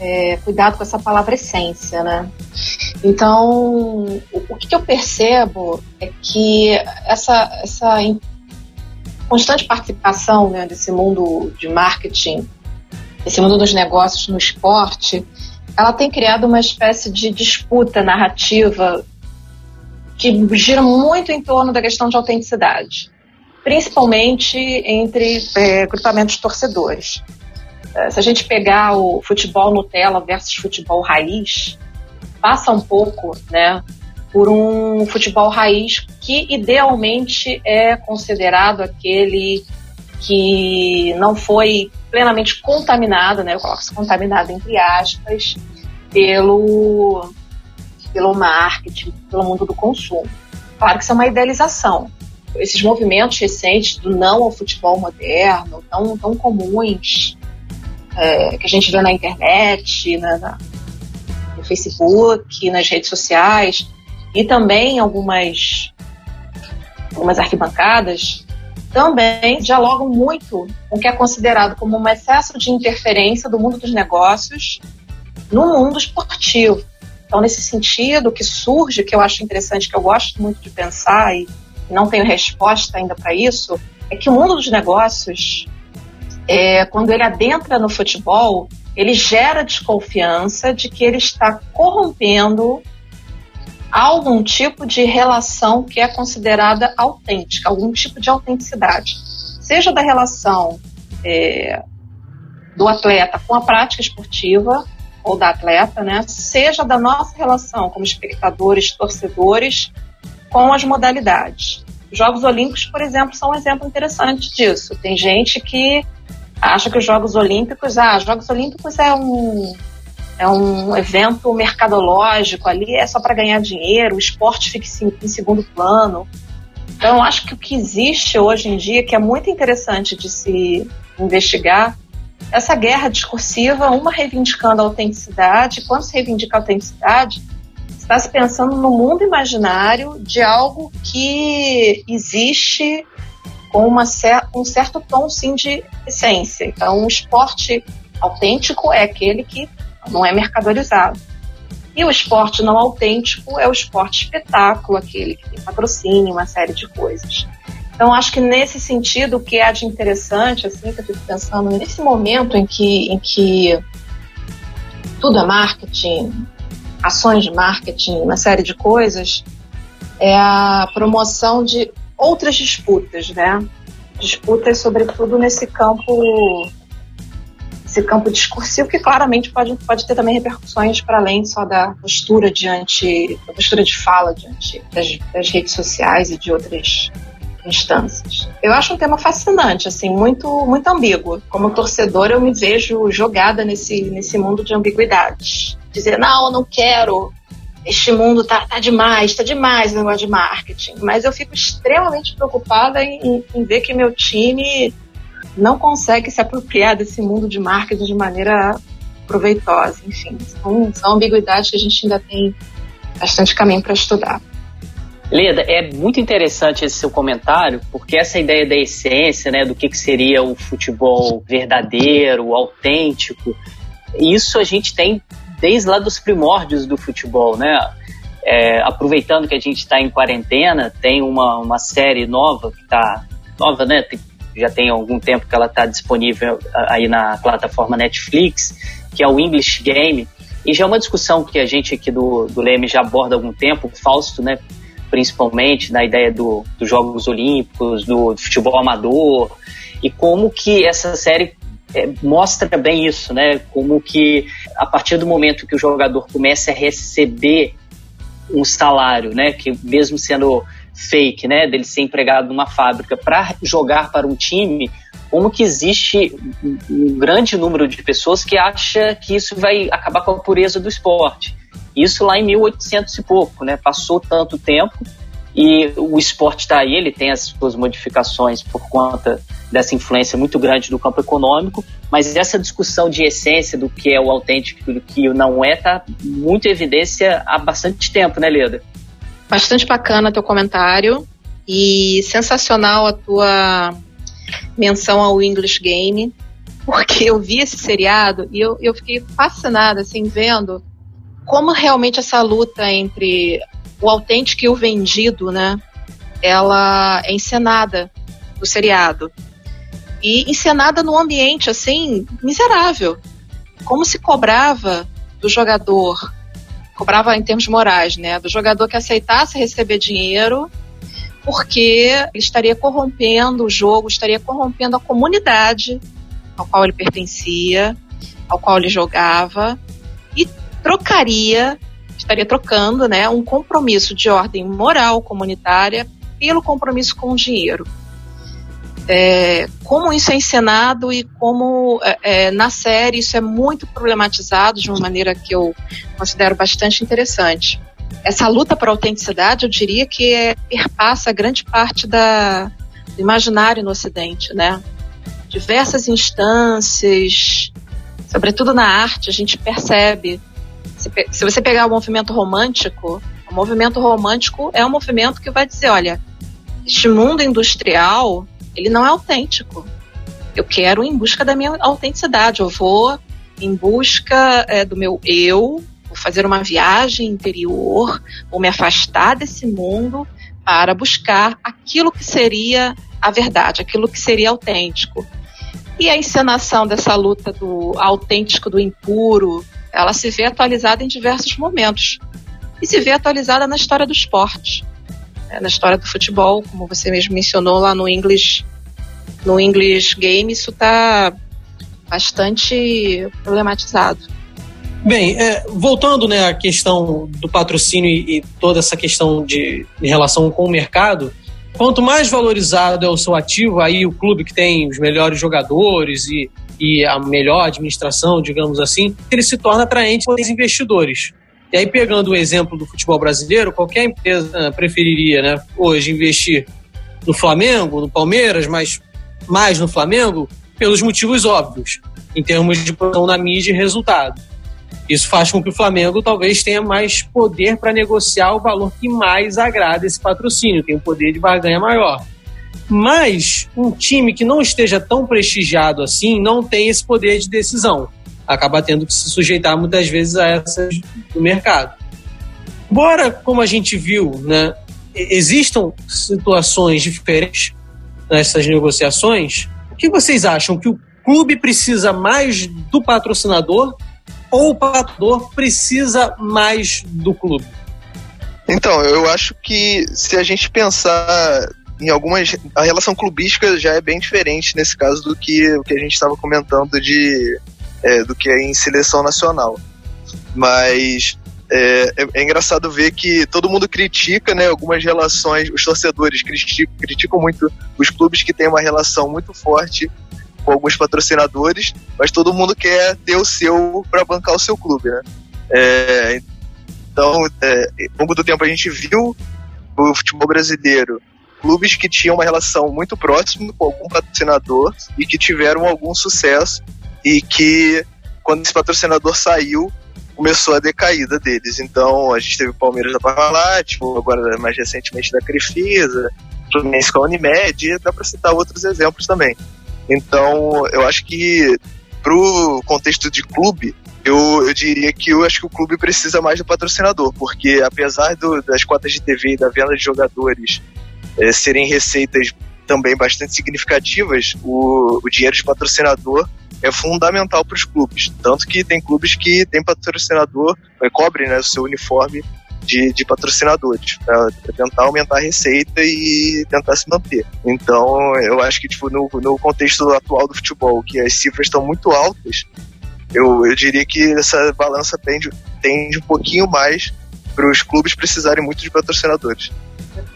é, cuidado com essa palavra essência, né? Então, o, que eu percebo é que essa, essa constante participação né, desse mundo de marketing, esse mundo dos negócios no esporte, ela tem criado uma espécie de disputa narrativa que gira muito em torno da questão de autenticidade, principalmente entre é, grupamentos torcedores. É, se a gente pegar o futebol Nutella versus futebol raiz, passa um pouco, né, por um futebol raiz que idealmente é considerado aquele que não foi plenamente contaminado, né, eu coloco contaminado entre aspas, pelo, pelo marketing, pelo mundo do consumo. Claro que isso é uma idealização. Esses movimentos recentes do não ao futebol moderno, tão, tão comuns, é, que a gente vê na internet, na, na, no Facebook, nas redes sociais e também algumas, algumas arquibancadas, também dialogam muito com o que é considerado como um excesso de interferência do mundo dos negócios no mundo esportivo. Então, nesse sentido, o que surge, que eu acho interessante, que eu gosto muito de pensar e não tenho resposta ainda para isso, é que o mundo dos negócios é, quando ele adentra no futebol, ele gera desconfiança de que ele está corrompendo algum tipo de relação que é considerada autêntica, algum tipo de autenticidade. Seja da relação é, do atleta com a prática esportiva, ou da atleta, né? seja da nossa relação como espectadores, torcedores, com as modalidades. Os Jogos Olímpicos, por exemplo, são um exemplo interessante disso. Tem gente que acha que os Jogos Olímpicos, ah, os Jogos Olímpicos é um é um evento mercadológico ali, é só para ganhar dinheiro, o esporte fica em segundo plano. Então, acho que o que existe hoje em dia, que é muito interessante de se investigar, essa guerra discursiva, uma reivindicando a autenticidade, quando se reivindica a autenticidade, está se pensando no mundo imaginário de algo que existe com uma cer um certo tom sim de essência. Então, um esporte autêntico é aquele que não é mercadorizado. E o esporte não autêntico é o esporte espetáculo, aquele que tem patrocínio, uma série de coisas. Então, acho que nesse sentido, o que há de interessante, assim, que eu fico pensando, nesse momento em que, em que tudo é marketing, ações de marketing, uma série de coisas, é a promoção de outras disputas, né? Disputas, sobretudo, nesse campo esse campo discursivo que claramente pode, pode ter também repercussões para além só da postura diante, da postura de fala diante das, das redes sociais e de outras instâncias. Eu acho um tema fascinante, assim, muito muito ambíguo. Como torcedor, eu me vejo jogada nesse nesse mundo de ambiguidades. Dizer, não, eu não quero. Este mundo tá, tá demais, tá demais o negócio de marketing. Mas eu fico extremamente preocupada em, em ver que meu time não consegue se apropriar desse mundo de marketing de maneira proveitosa. Enfim, são, são ambiguidades que a gente ainda tem bastante caminho para estudar. Leda, é muito interessante esse seu comentário, porque essa ideia da essência, né, do que, que seria o futebol verdadeiro, autêntico, isso a gente tem desde lá dos primórdios do futebol, né? É, aproveitando que a gente está em quarentena, tem uma, uma série nova que está nova, né? Tem, já tem algum tempo que ela está disponível aí na plataforma Netflix, que é o English Game. E já é uma discussão que a gente aqui do, do Leme já aborda há algum tempo, o Fausto, né, principalmente na ideia do, dos Jogos Olímpicos, do, do, futebol amador, e como que essa série é, mostra bem isso, né? Como que a partir do momento que o jogador começa a receber um salário, né, que mesmo sendo fake, né, dele ser empregado numa fábrica para jogar para um time, como que existe um grande número de pessoas que acha que isso vai acabar com a pureza do esporte. Isso lá em 1800 e pouco, né? Passou tanto tempo e o esporte está aí, ele tem as suas modificações por conta dessa influência muito grande do campo econômico, mas essa discussão de essência do que é o autêntico e do que não é está muito em evidência há bastante tempo, né, Leda? Bastante bacana teu comentário e sensacional a tua menção ao English Game, porque eu vi esse seriado e eu, eu fiquei fascinada, assim, vendo como realmente essa luta entre o autêntico e o vendido, né, ela é encenada no seriado. E encenada num ambiente, assim, miserável. Como se cobrava do jogador cobrava em termos morais, né, do jogador que aceitasse receber dinheiro porque ele estaria corrompendo o jogo, estaria corrompendo a comunidade ao qual ele pertencia, ao qual ele jogava trocaria, estaria trocando, né, um compromisso de ordem moral comunitária pelo compromisso com o dinheiro é, como isso é encenado e como é, é, na série isso é muito problematizado de uma maneira que eu considero bastante interessante. Essa luta por autenticidade, eu diria que é, perpassa grande parte da, do imaginário no Ocidente, né? Diversas instâncias, sobretudo na arte, a gente percebe. Se, se você pegar o movimento romântico, o movimento romântico é um movimento que vai dizer, olha, este mundo industrial ele não é autêntico. Eu quero ir em busca da minha autenticidade. Eu vou em busca é, do meu eu, vou fazer uma viagem interior, vou me afastar desse mundo para buscar aquilo que seria a verdade, aquilo que seria autêntico. E a encenação dessa luta do autêntico, do impuro, ela se vê atualizada em diversos momentos. E se vê atualizada na história do esporte. É, na história do futebol, como você mesmo mencionou lá no English, no English Game, isso está bastante problematizado. Bem, é, voltando né, à questão do patrocínio e, e toda essa questão de relação com o mercado, quanto mais valorizado é o seu ativo, aí o clube que tem os melhores jogadores e, e a melhor administração, digamos assim, ele se torna atraente para os investidores. E aí, pegando o exemplo do futebol brasileiro, qualquer empresa preferiria né, hoje investir no Flamengo, no Palmeiras, mas mais no Flamengo pelos motivos óbvios, em termos de produção na mídia e resultado. Isso faz com que o Flamengo talvez tenha mais poder para negociar o valor que mais agrada esse patrocínio, tem um poder de barganha maior. Mas um time que não esteja tão prestigiado assim não tem esse poder de decisão acaba tendo que se sujeitar muitas vezes a essas do mercado. Embora, como a gente viu, né, existam situações diferentes nessas negociações, o que vocês acham? Que o clube precisa mais do patrocinador ou o patrocinador precisa mais do clube? Então, eu acho que se a gente pensar em algumas. A relação clubística já é bem diferente nesse caso do que o que a gente estava comentando de é, do que em seleção nacional. Mas é, é, é, engraçado ver que todo mundo critica, né, algumas relações, os torcedores criticam, criticam muito os clubes que têm uma relação muito forte com alguns patrocinadores, mas todo mundo quer ter o seu para bancar o seu clube, né? É, então, é, ao longo do tempo a gente viu o futebol brasileiro clubes que tinham uma relação muito próxima com algum patrocinador e que tiveram algum sucesso e que quando esse patrocinador saiu começou a decaída deles. Então a gente teve o Palmeiras da Parmalat, agora mais recentemente da Crefisa, Fluminense com a Unimed, e dá para citar outros exemplos também. Então eu acho que pro contexto de clube, eu, eu, diria que eu acho que o clube precisa mais do patrocinador, porque apesar do, das cotas de TV e da venda de jogadores é, serem receitas também bastante significativas, o, o dinheiro de patrocinador é fundamental para os clubes. Tanto que tem clubes que tem patrocinador, é, cobrem né, o seu uniforme de, de patrocinadores, para tentar aumentar a receita e tentar se manter. Então, eu acho que tipo, no, no contexto atual do futebol, que as cifras estão muito altas, eu, eu diria que essa balança tende, tende um pouquinho mais para os clubes precisarem muito de patrocinadores.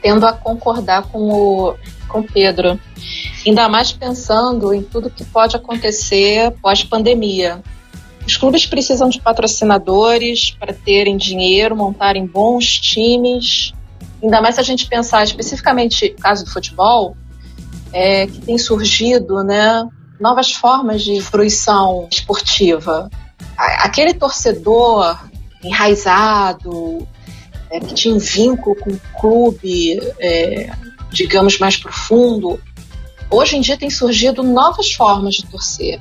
Tendo a concordar com o, com Pedro. Ainda mais pensando em tudo que pode acontecer pós-pandemia. Os clubes precisam de patrocinadores para terem dinheiro, montarem bons times. Ainda mais se a gente pensar especificamente no caso do futebol, é, que tem surgido né, novas formas de fruição esportiva. Aquele torcedor enraizado, é, que tinha um vínculo com o clube, é, digamos, mais profundo, hoje em dia tem surgido novas formas de torcer.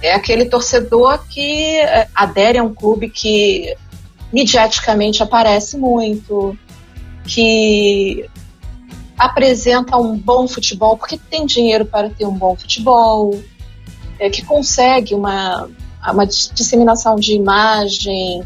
É aquele torcedor que é, adere a um clube que mediaticamente aparece muito, que apresenta um bom futebol, porque tem dinheiro para ter um bom futebol, é, que consegue uma, uma disseminação de imagem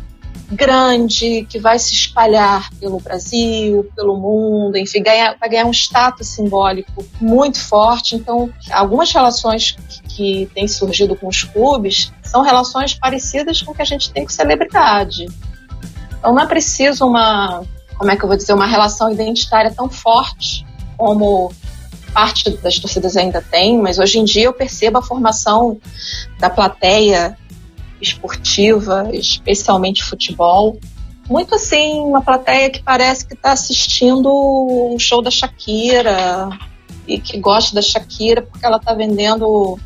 grande que vai se espalhar pelo Brasil, pelo mundo, enfim, ganhar, vai ganhar um status simbólico muito forte. Então, algumas relações que, que têm surgido com os clubes são relações parecidas com o que a gente tem com celebridade. Então, não é preciso uma, como é que eu vou dizer, uma relação identitária tão forte como parte das torcidas ainda tem, mas hoje em dia eu percebo a formação da plateia esportiva, especialmente futebol. Muito assim, uma plateia que parece que está assistindo um show da Shakira e que gosta da Shakira porque ela está vendendo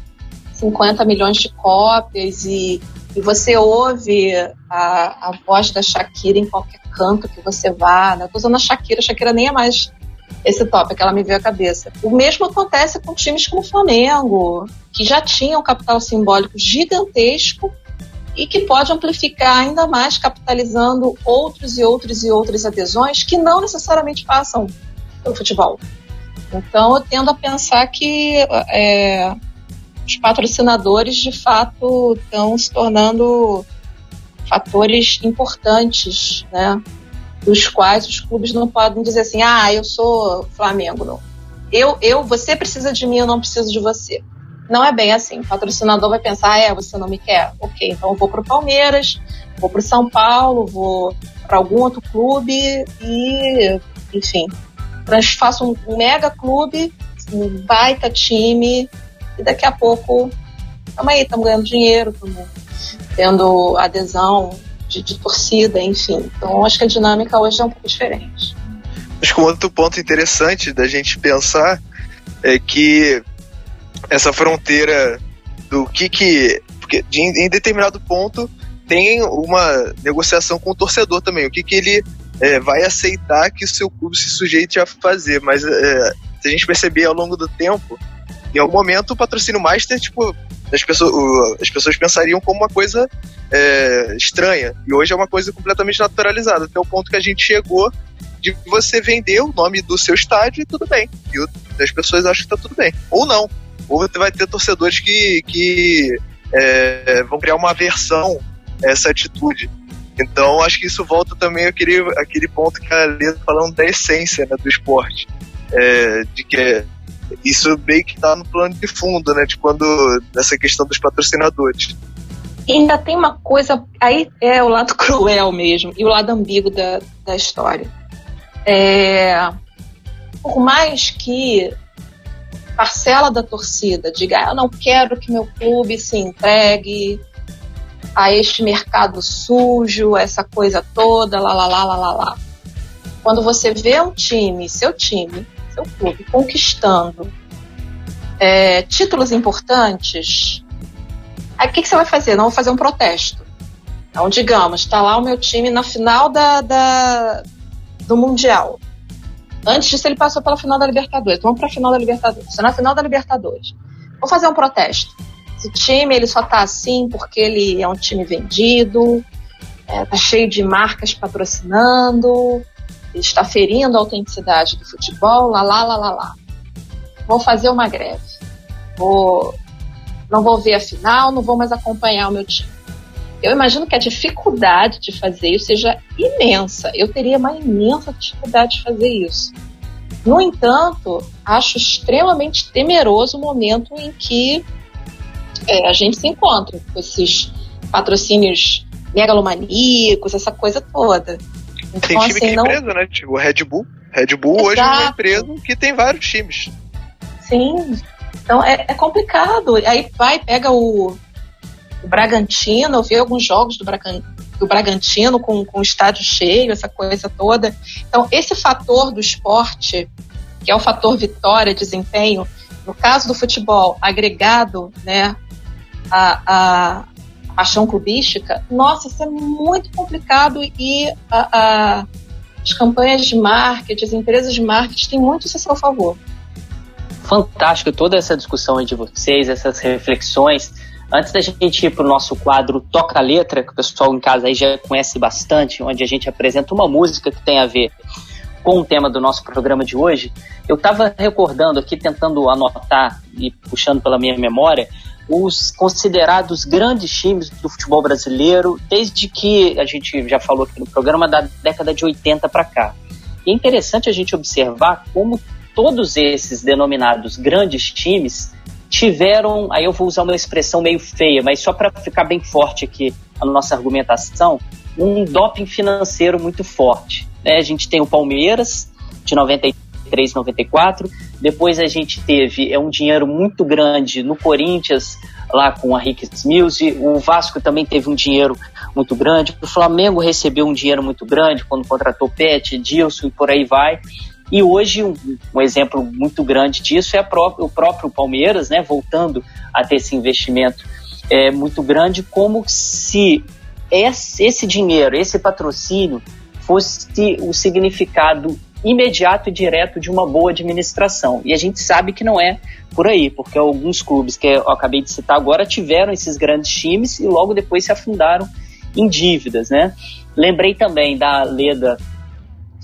50 milhões de cópias e, e você ouve a, a voz da Shakira em qualquer canto que você vá. Né? Eu usando a Shakira, a Shakira nem é mais esse tópico, ela me veio à cabeça. O mesmo acontece com times como o Flamengo, que já tinham um capital simbólico gigantesco e que pode amplificar ainda mais, capitalizando outros e outros e outras adesões que não necessariamente passam pelo futebol. Então, eu tendo a pensar que é, os patrocinadores, de fato, estão se tornando fatores importantes, né? Dos quais os clubes não podem dizer assim, ah, eu sou Flamengo, não. Eu, eu, você precisa de mim, eu não preciso de você. Não é bem assim. O patrocinador vai pensar, é, você não me quer? Ok, então eu vou para o Palmeiras, vou para o São Paulo, vou para algum outro clube e, enfim, faço um mega clube, um baita time e daqui a pouco estamos aí, estamos ganhando dinheiro, estamos tendo adesão de, de, torcida, enfim. Então acho que a dinâmica hoje é um pouco diferente. Acho que um outro ponto interessante da gente pensar é que essa fronteira do que que. Porque de, em determinado ponto tem uma negociação com o torcedor também. O que, que ele é, vai aceitar que o seu clube se sujeite a fazer. Mas é, se a gente perceber ao longo do tempo, em algum momento o patrocínio master, tipo, as pessoas, as pessoas pensariam como uma coisa é, estranha. E hoje é uma coisa completamente naturalizada, até o ponto que a gente chegou de você vender o nome do seu estádio e tudo bem. E as pessoas acham que está tudo bem. Ou não ou você vai ter torcedores que, que é, vão criar uma aversão a essa atitude. Então, acho que isso volta também àquele, àquele ponto que a Lê tá falando da essência né, do esporte. É, de que isso meio que está no plano de fundo, né? De quando, nessa questão dos patrocinadores. E ainda tem uma coisa, aí é o lado cruel mesmo, e o lado ambíguo da, da história. É, por mais que parcela da torcida diga, ah, eu não quero que meu clube se entregue a este mercado sujo, essa coisa toda, lá, lá, lá, lá, lá, lá. Quando você vê um time, seu time, seu clube, conquistando é, títulos importantes, aí o que, que, você vai fazer? Não vou fazer um protesto. Então, digamos, está lá o meu time na final da, da, do Mundial. Antes disso, ele passou pela final da Libertadores. Vamos para a final da Libertadores. Na final da Libertadores. Vou fazer um protesto. Esse time ele só tá assim porque ele é um time vendido, é, tá cheio de marcas patrocinando, está ferindo a autenticidade do futebol, lá, lá, lá, lá, lá. Vou fazer uma greve. Vou, não vou ver a final, não vou mais acompanhar o meu time. Eu imagino que a dificuldade de fazer isso seja imensa. Eu teria uma imensa dificuldade de fazer isso. No entanto, acho extremamente temeroso o momento em que é, a gente se encontra com esses patrocínios megalomaníacos, essa coisa toda. Então, tem time assim, que é não... empresa, né? Tipo, o Red Bull. Red Bull Exato. hoje é uma empresa que tem vários times. Sim. Então é, é complicado. Aí vai, pega o, o Bragantino, eu vi alguns jogos do, Bragan, do Bragantino com, com o estádio cheio, essa coisa toda. Então, esse fator do esporte, que é o fator vitória, desempenho, no caso do futebol, agregado né, a, a paixão clubística, nossa, isso é muito complicado e a, a, as campanhas de marketing, as empresas de marketing têm muito isso a seu favor. Fantástico toda essa discussão de vocês, essas reflexões. Antes da gente ir para o nosso quadro Toca a Letra, que o pessoal em casa aí já conhece bastante, onde a gente apresenta uma música que tem a ver com o tema do nosso programa de hoje, eu estava recordando aqui, tentando anotar e puxando pela minha memória, os considerados grandes times do futebol brasileiro, desde que a gente já falou aqui no programa, da década de 80 para cá. E é interessante a gente observar como todos esses denominados grandes times tiveram, aí eu vou usar uma expressão meio feia, mas só para ficar bem forte aqui a nossa argumentação, um doping financeiro muito forte. Né? A gente tem o Palmeiras, de 93, 94, depois a gente teve é um dinheiro muito grande no Corinthians, lá com a Rick's Mills, o Vasco também teve um dinheiro muito grande, o Flamengo recebeu um dinheiro muito grande quando contratou Pet, Dilson e por aí vai. E hoje, um, um exemplo muito grande disso é o próprio Palmeiras, né, voltando a ter esse investimento é, muito grande, como se esse, esse dinheiro, esse patrocínio, fosse o significado imediato e direto de uma boa administração. E a gente sabe que não é por aí, porque alguns clubes que eu acabei de citar agora tiveram esses grandes times e logo depois se afundaram em dívidas, né? Lembrei também da Leda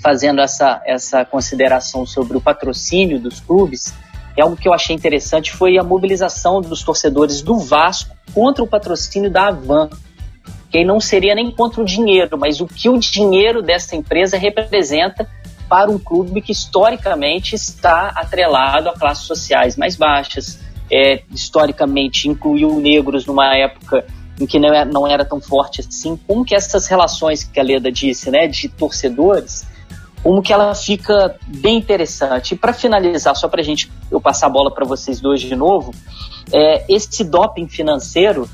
fazendo essa, essa consideração sobre o patrocínio dos clubes, é algo que eu achei interessante foi a mobilização dos torcedores do Vasco contra o patrocínio da Avan, que não seria nem contra o dinheiro, mas o que o dinheiro dessa empresa representa para um clube que historicamente está atrelado a classes sociais mais baixas, é, historicamente incluiu negros numa época em que não era, não era tão forte assim, como que essas relações que a Leda disse, né, de torcedores, como que ela fica bem interessante. E para finalizar, só para gente eu passar a bola para vocês dois de novo, é, esse doping financeiro,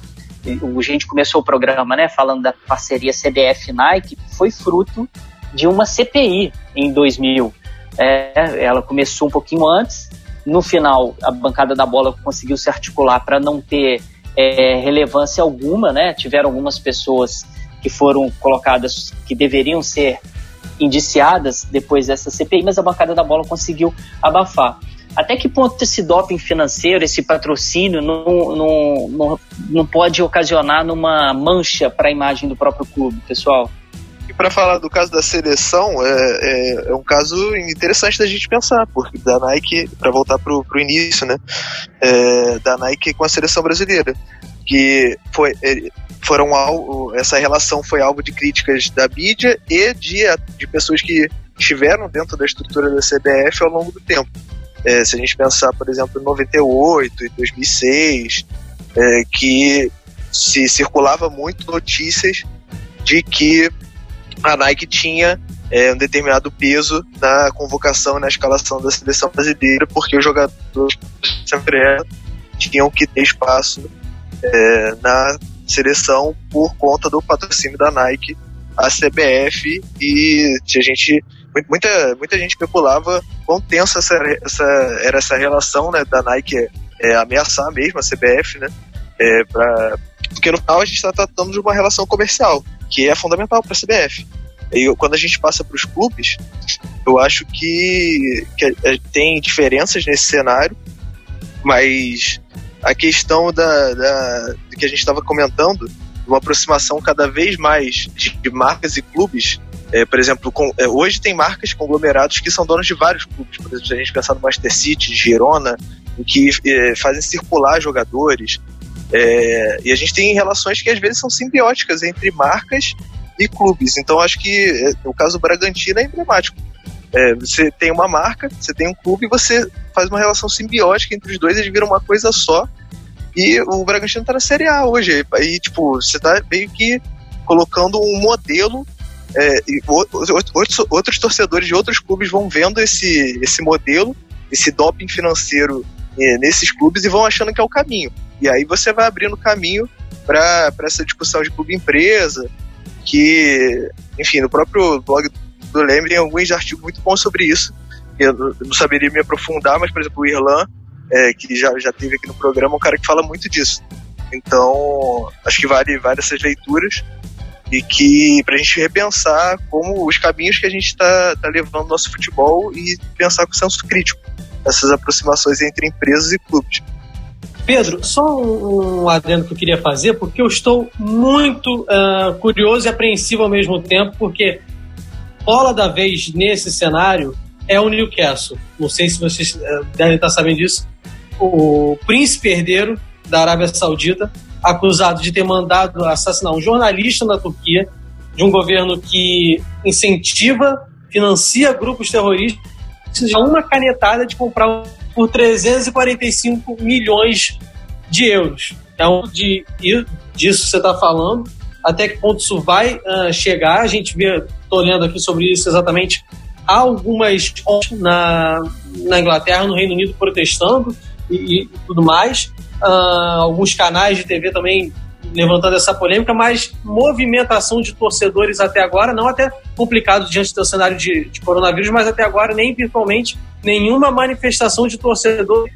a gente começou o programa, né, falando da parceria CBF Nike, foi fruto de uma CPI em 2000. É, ela começou um pouquinho antes, no final a bancada da bola conseguiu se articular para não ter é, relevância alguma, né? Tiveram algumas pessoas que foram colocadas que deveriam ser indiciadas depois dessa CPI, mas a bancada da bola conseguiu abafar. Até que ponto esse doping financeiro, esse patrocínio, não, não, não, não pode ocasionar numa mancha para a imagem do próprio clube, pessoal? E para falar do caso da seleção, é, é, é, um caso interessante da gente pensar, porque da Nike, para voltar para o início, né, é, da Nike com a seleção brasileira, que foi, é, foram algo, essa relação foi alvo de críticas da mídia e de, de pessoas que estiveram dentro da estrutura da CBF ao longo do tempo. É, se a gente pensar, por exemplo, em 98 e 2006, é, que se circulava muito notícias de que a Nike tinha é, um determinado peso na convocação e na escalação da seleção brasileira, porque os jogadores sempre tinham que ter espaço é, na seleção por conta do patrocínio da Nike, a CBF, e a gente muita, muita gente especulava quão tensa essa, essa, era essa relação né, da Nike é, ameaçar mesmo a CBF, né? É, pra, porque no final a gente está tratando de uma relação comercial, que é fundamental para a CBF. E quando a gente passa para os clubes, eu acho que, que é, tem diferenças nesse cenário, mas a questão da, da que a gente estava comentando, uma aproximação cada vez mais de, de marcas e clubes. É, por exemplo, com, é, hoje tem marcas conglomerados que são donos de vários clubes. Por exemplo, se a gente pensar no Master City, Girona, em que é, fazem circular jogadores. É, e a gente tem relações que às vezes são simbióticas entre marcas e clubes. Então acho que é, o caso do Bragantino é emblemático. É, você tem uma marca, você tem um clube você faz uma relação simbiótica entre os dois, eles viram uma coisa só. E o Bragantino tá na Série A hoje. Aí, tipo, você tá meio que colocando um modelo. É, outros, outros torcedores de outros clubes vão vendo esse, esse modelo, esse doping financeiro é, nesses clubes e vão achando que é o caminho. E aí você vai abrindo caminho para essa discussão de clube-empresa, que, enfim, no próprio blog do Leme alguns artigos muito bons sobre isso. Eu não saberia me aprofundar, mas, por exemplo, o Irlan, é, que já, já teve aqui no programa, é um cara que fala muito disso. Então, acho que vale, vale essas leituras e que para a gente repensar como os caminhos que a gente está tá levando nosso futebol e pensar com senso crítico essas aproximações entre empresas e clubes. Pedro, só um, um adendo que eu queria fazer, porque eu estou muito uh, curioso e apreensivo ao mesmo tempo, porque bola da vez nesse cenário é o Newcastle. Não sei se vocês uh, devem estar sabendo disso. O príncipe herdeiro da Arábia Saudita, acusado de ter mandado assassinar um jornalista na Turquia, de um governo que incentiva, financia grupos terroristas, a uma canetada de comprar por 345 milhões de euros. Então, de, disso você está falando. Até que ponto isso vai uh, chegar? A gente vê, estou lendo aqui sobre isso exatamente, há algumas na, na Inglaterra, no Reino Unido, protestando e, e tudo mais. Uh, alguns canais de TV também levantando essa polêmica, mas movimentação de torcedores até agora, não até complicado diante do cenário de, de coronavírus, mas até agora nem virtualmente nenhuma manifestação de torcedor,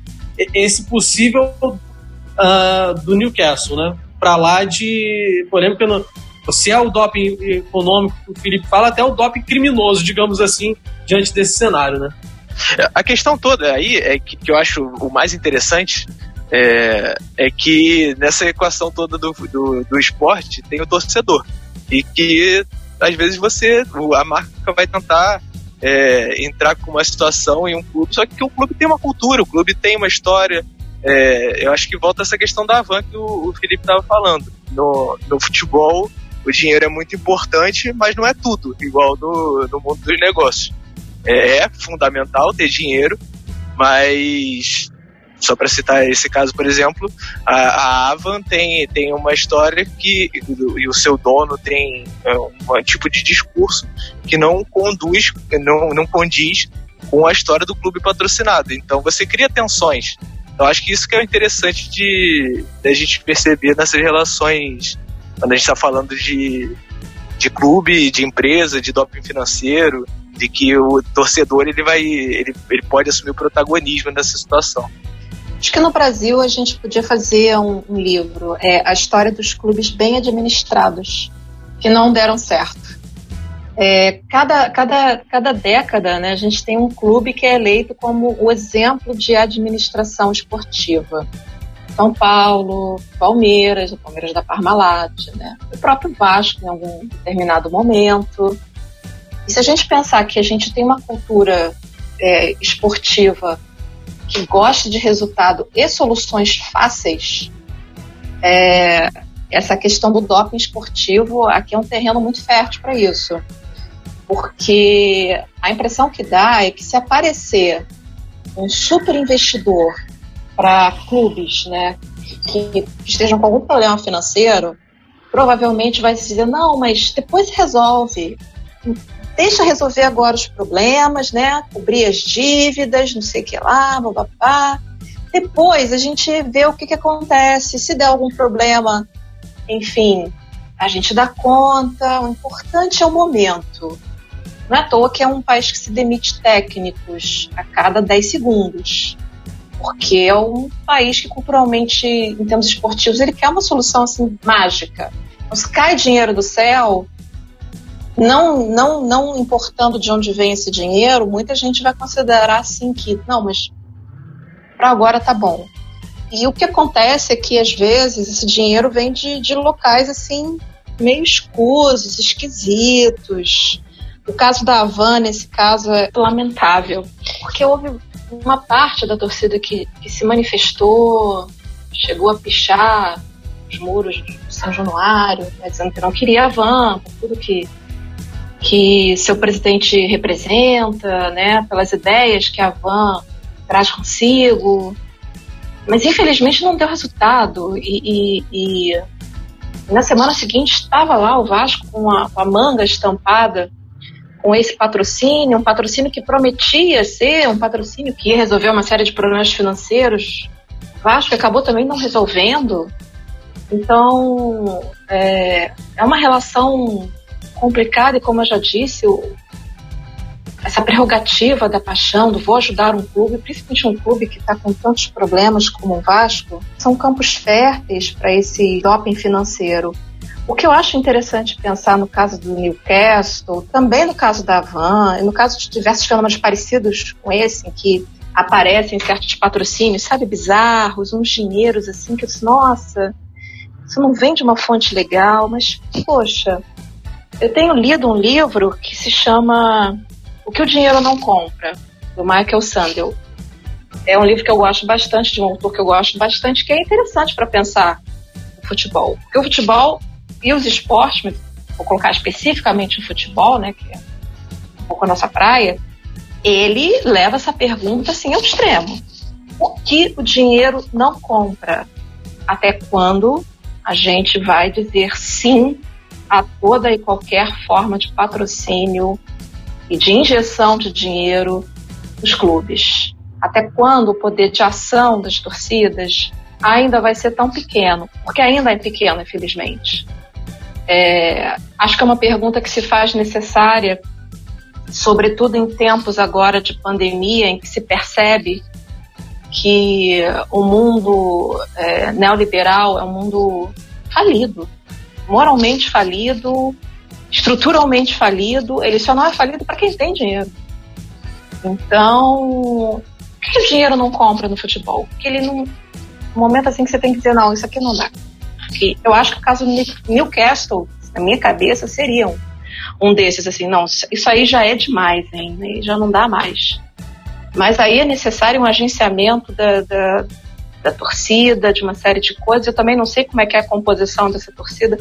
esse possível uh, do Newcastle, né? Para lá de polêmica, no, se é o doping econômico que o Felipe fala, até o doping criminoso, digamos assim, diante desse cenário, né? A questão toda aí é que, que eu acho o mais interessante é, é que nessa equação toda do, do, do esporte tem o torcedor. E que às vezes você, a marca vai tentar é, entrar com uma situação em um clube, só que o clube tem uma cultura, o clube tem uma história. É, eu acho que volta essa questão da van que o, o Felipe estava falando. No, no futebol, o dinheiro é muito importante, mas não é tudo, igual no, no mundo dos negócios. É, é fundamental ter dinheiro, mas só para citar esse caso, por exemplo, a, a, Avan tem, tem uma história que e o seu dono tem é, um tipo de discurso que não conduz, não, não condiz com a história do clube patrocinado. Então você cria tensões. Eu acho que isso que é interessante de, de a gente perceber nessas relações quando a gente está falando de, de clube, de empresa, de doping financeiro, de que o torcedor ele vai ele, ele pode assumir o protagonismo nessa situação. Acho que no Brasil a gente podia fazer um, um livro, é, a história dos clubes bem administrados, que não deram certo. É, cada, cada, cada década né, a gente tem um clube que é eleito como o exemplo de administração esportiva. São Paulo, Palmeiras, o Palmeiras da Parmalat, né? o próprio Vasco em algum determinado momento. E se a gente pensar que a gente tem uma cultura é, esportiva que gosta de resultado e soluções fáceis, é, essa questão do doping esportivo aqui é um terreno muito fértil para isso. Porque a impressão que dá é que se aparecer um super investidor para clubes, né, que estejam com algum problema financeiro, provavelmente vai dizer, não, mas depois resolve. Deixa resolver agora os problemas, né? Cobrir as dívidas, não sei o que lá, babá. Depois a gente vê o que, que acontece. Se der algum problema, enfim, a gente dá conta. O importante é o momento. Não é à toa que é um país que se demite técnicos a cada 10 segundos. Porque é um país que culturalmente, em termos esportivos, ele quer uma solução assim mágica. Então, se cai dinheiro do céu, não, não, não importando de onde vem esse dinheiro, muita gente vai considerar assim que, não, mas para agora tá bom. E o que acontece é que às vezes esse dinheiro vem de, de locais assim meio escusos, esquisitos. O caso da Havan, nesse caso, é lamentável, porque houve uma parte da torcida que, que se manifestou, chegou a pichar os muros de São Januário, né, dizendo que não queria a Havan, por tudo que, que seu presidente representa, né, pelas ideias que a Havan traz consigo. Mas infelizmente não deu resultado. E, e, e na semana seguinte estava lá o Vasco com a, a, manga estampada com esse patrocínio, um patrocínio que prometia ser um patrocínio que ia resolver uma série de problemas financeiros. Vasco acabou também não resolvendo. Então é, é uma relação complicada e como eu já disse, o, essa prerrogativa da paixão, do vou ajudar um clube, principalmente um clube que está com tantos problemas como o Vasco, são campos férteis para esse doping financeiro. O que eu acho interessante pensar no caso do Newcastle, também no caso da Van, no caso de diversos fenômenos parecidos com esse, em que aparecem certos patrocínios, sabe, bizarros, uns dinheiros assim, que eu disse, nossa, isso não vem de uma fonte legal, mas, poxa, eu tenho lido um livro que se chama o que o dinheiro não compra, do Michael Sandel. É um livro que eu gosto bastante, de um autor que eu gosto bastante, que é interessante para pensar o futebol. Porque o futebol e os esportes, vou colocar especificamente o futebol, né, que é um pouco a nossa praia, ele leva essa pergunta assim ao extremo. O que o dinheiro não compra? Até quando a gente vai dizer sim a toda e qualquer forma de patrocínio, e de injeção de dinheiro nos clubes. Até quando o poder de ação das torcidas ainda vai ser tão pequeno? Porque ainda é pequeno, infelizmente. É, acho que é uma pergunta que se faz necessária, sobretudo em tempos agora de pandemia, em que se percebe que o mundo é, neoliberal é um mundo falido, moralmente falido, estruturalmente falido, ele só não é falido para quem tem dinheiro. Então, o que o dinheiro não compra no futebol? Porque ele não. No momento assim que você tem que dizer, não, isso aqui não dá. E eu acho que o caso do Newcastle, na minha cabeça, seria um, desses, assim, não, isso aí já é demais, hein? Já não dá mais. Mas aí é necessário um agenciamento da, da, da torcida, de uma série de coisas. Eu também não sei como é que é a composição dessa torcida,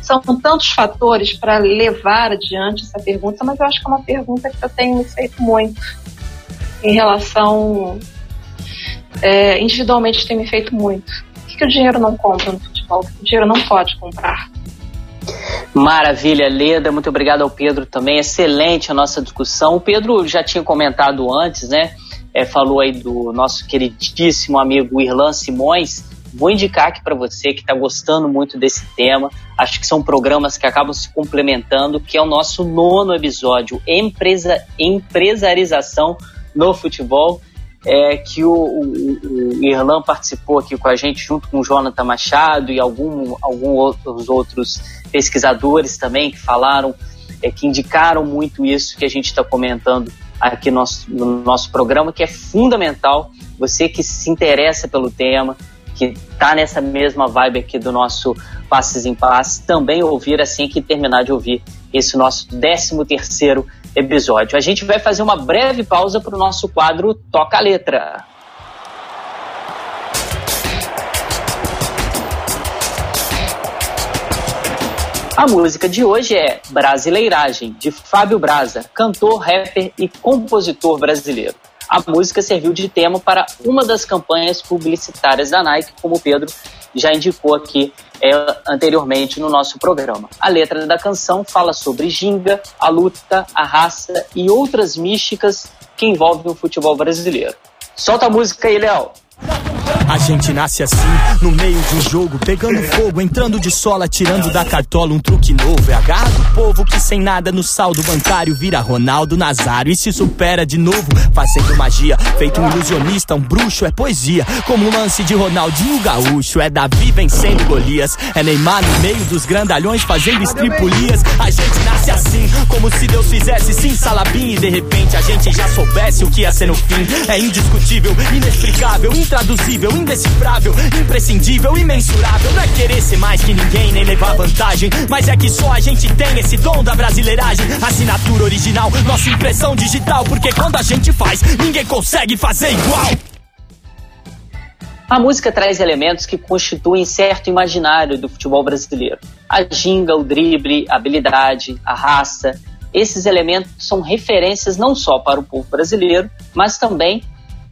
são tantos fatores para levar adiante essa pergunta, mas eu acho que é uma pergunta que eu tenho me feito muito em relação. É, individualmente tem me feito muito. O que, que o dinheiro não compra no futebol? O que dinheiro não pode comprar? Maravilha, Leda. Muito obrigado ao Pedro também. Excelente a nossa discussão. O Pedro já tinha comentado antes, né? É, falou aí do nosso queridíssimo amigo Irlan Simões Vou indicar aqui para você que está gostando muito desse tema. Acho que são programas que acabam se complementando, que é o nosso nono episódio, Empresa, Empresarização no Futebol. É, que o, o, o Irlan participou aqui com a gente, junto com o Jonathan Machado e algum, alguns outros, outros pesquisadores também que falaram, é, que indicaram muito isso que a gente está comentando aqui no nosso, no nosso programa, que é fundamental. Você que se interessa pelo tema, que tá nessa mesma vibe aqui do nosso Passes em Passes, também ouvir assim que terminar de ouvir esse nosso 13 terceiro episódio. A gente vai fazer uma breve pausa para o nosso quadro Toca a Letra. A música de hoje é Brasileiragem, de Fábio Braza, cantor, rapper e compositor brasileiro. A música serviu de tema para uma das campanhas publicitárias da Nike, como o Pedro já indicou aqui é, anteriormente no nosso programa. A letra da canção fala sobre ginga, a luta, a raça e outras místicas que envolvem o futebol brasileiro. Solta a música aí, Léo! A gente nasce assim, no meio de um jogo, pegando fogo, entrando de sola, tirando da cartola um truque novo. É a garra do povo que sem nada no saldo bancário vira Ronaldo Nazário e se supera de novo, fazendo magia. Feito um ilusionista, um bruxo, é poesia. Como um lance de Ronaldinho Gaúcho, é Davi vencendo Golias. É Neymar no meio dos grandalhões fazendo estripulias. A gente nasce assim, como se Deus fizesse sim salabim e de repente a gente já soubesse o que ia ser no fim. É indiscutível, inexplicável, intraduzível, indecifrável, imprescindível, imensurável. Não é querer ser mais que ninguém, nem levar vantagem. Mas é que só a gente tem esse dom da brasileiragem. Assinatura original, nossa impressão digital. Porque quando a gente faz, ninguém consegue fazer igual. A música traz elementos que constituem certo imaginário do futebol brasileiro. A ginga, o drible, a habilidade, a raça. Esses elementos são referências não só para o povo brasileiro, mas também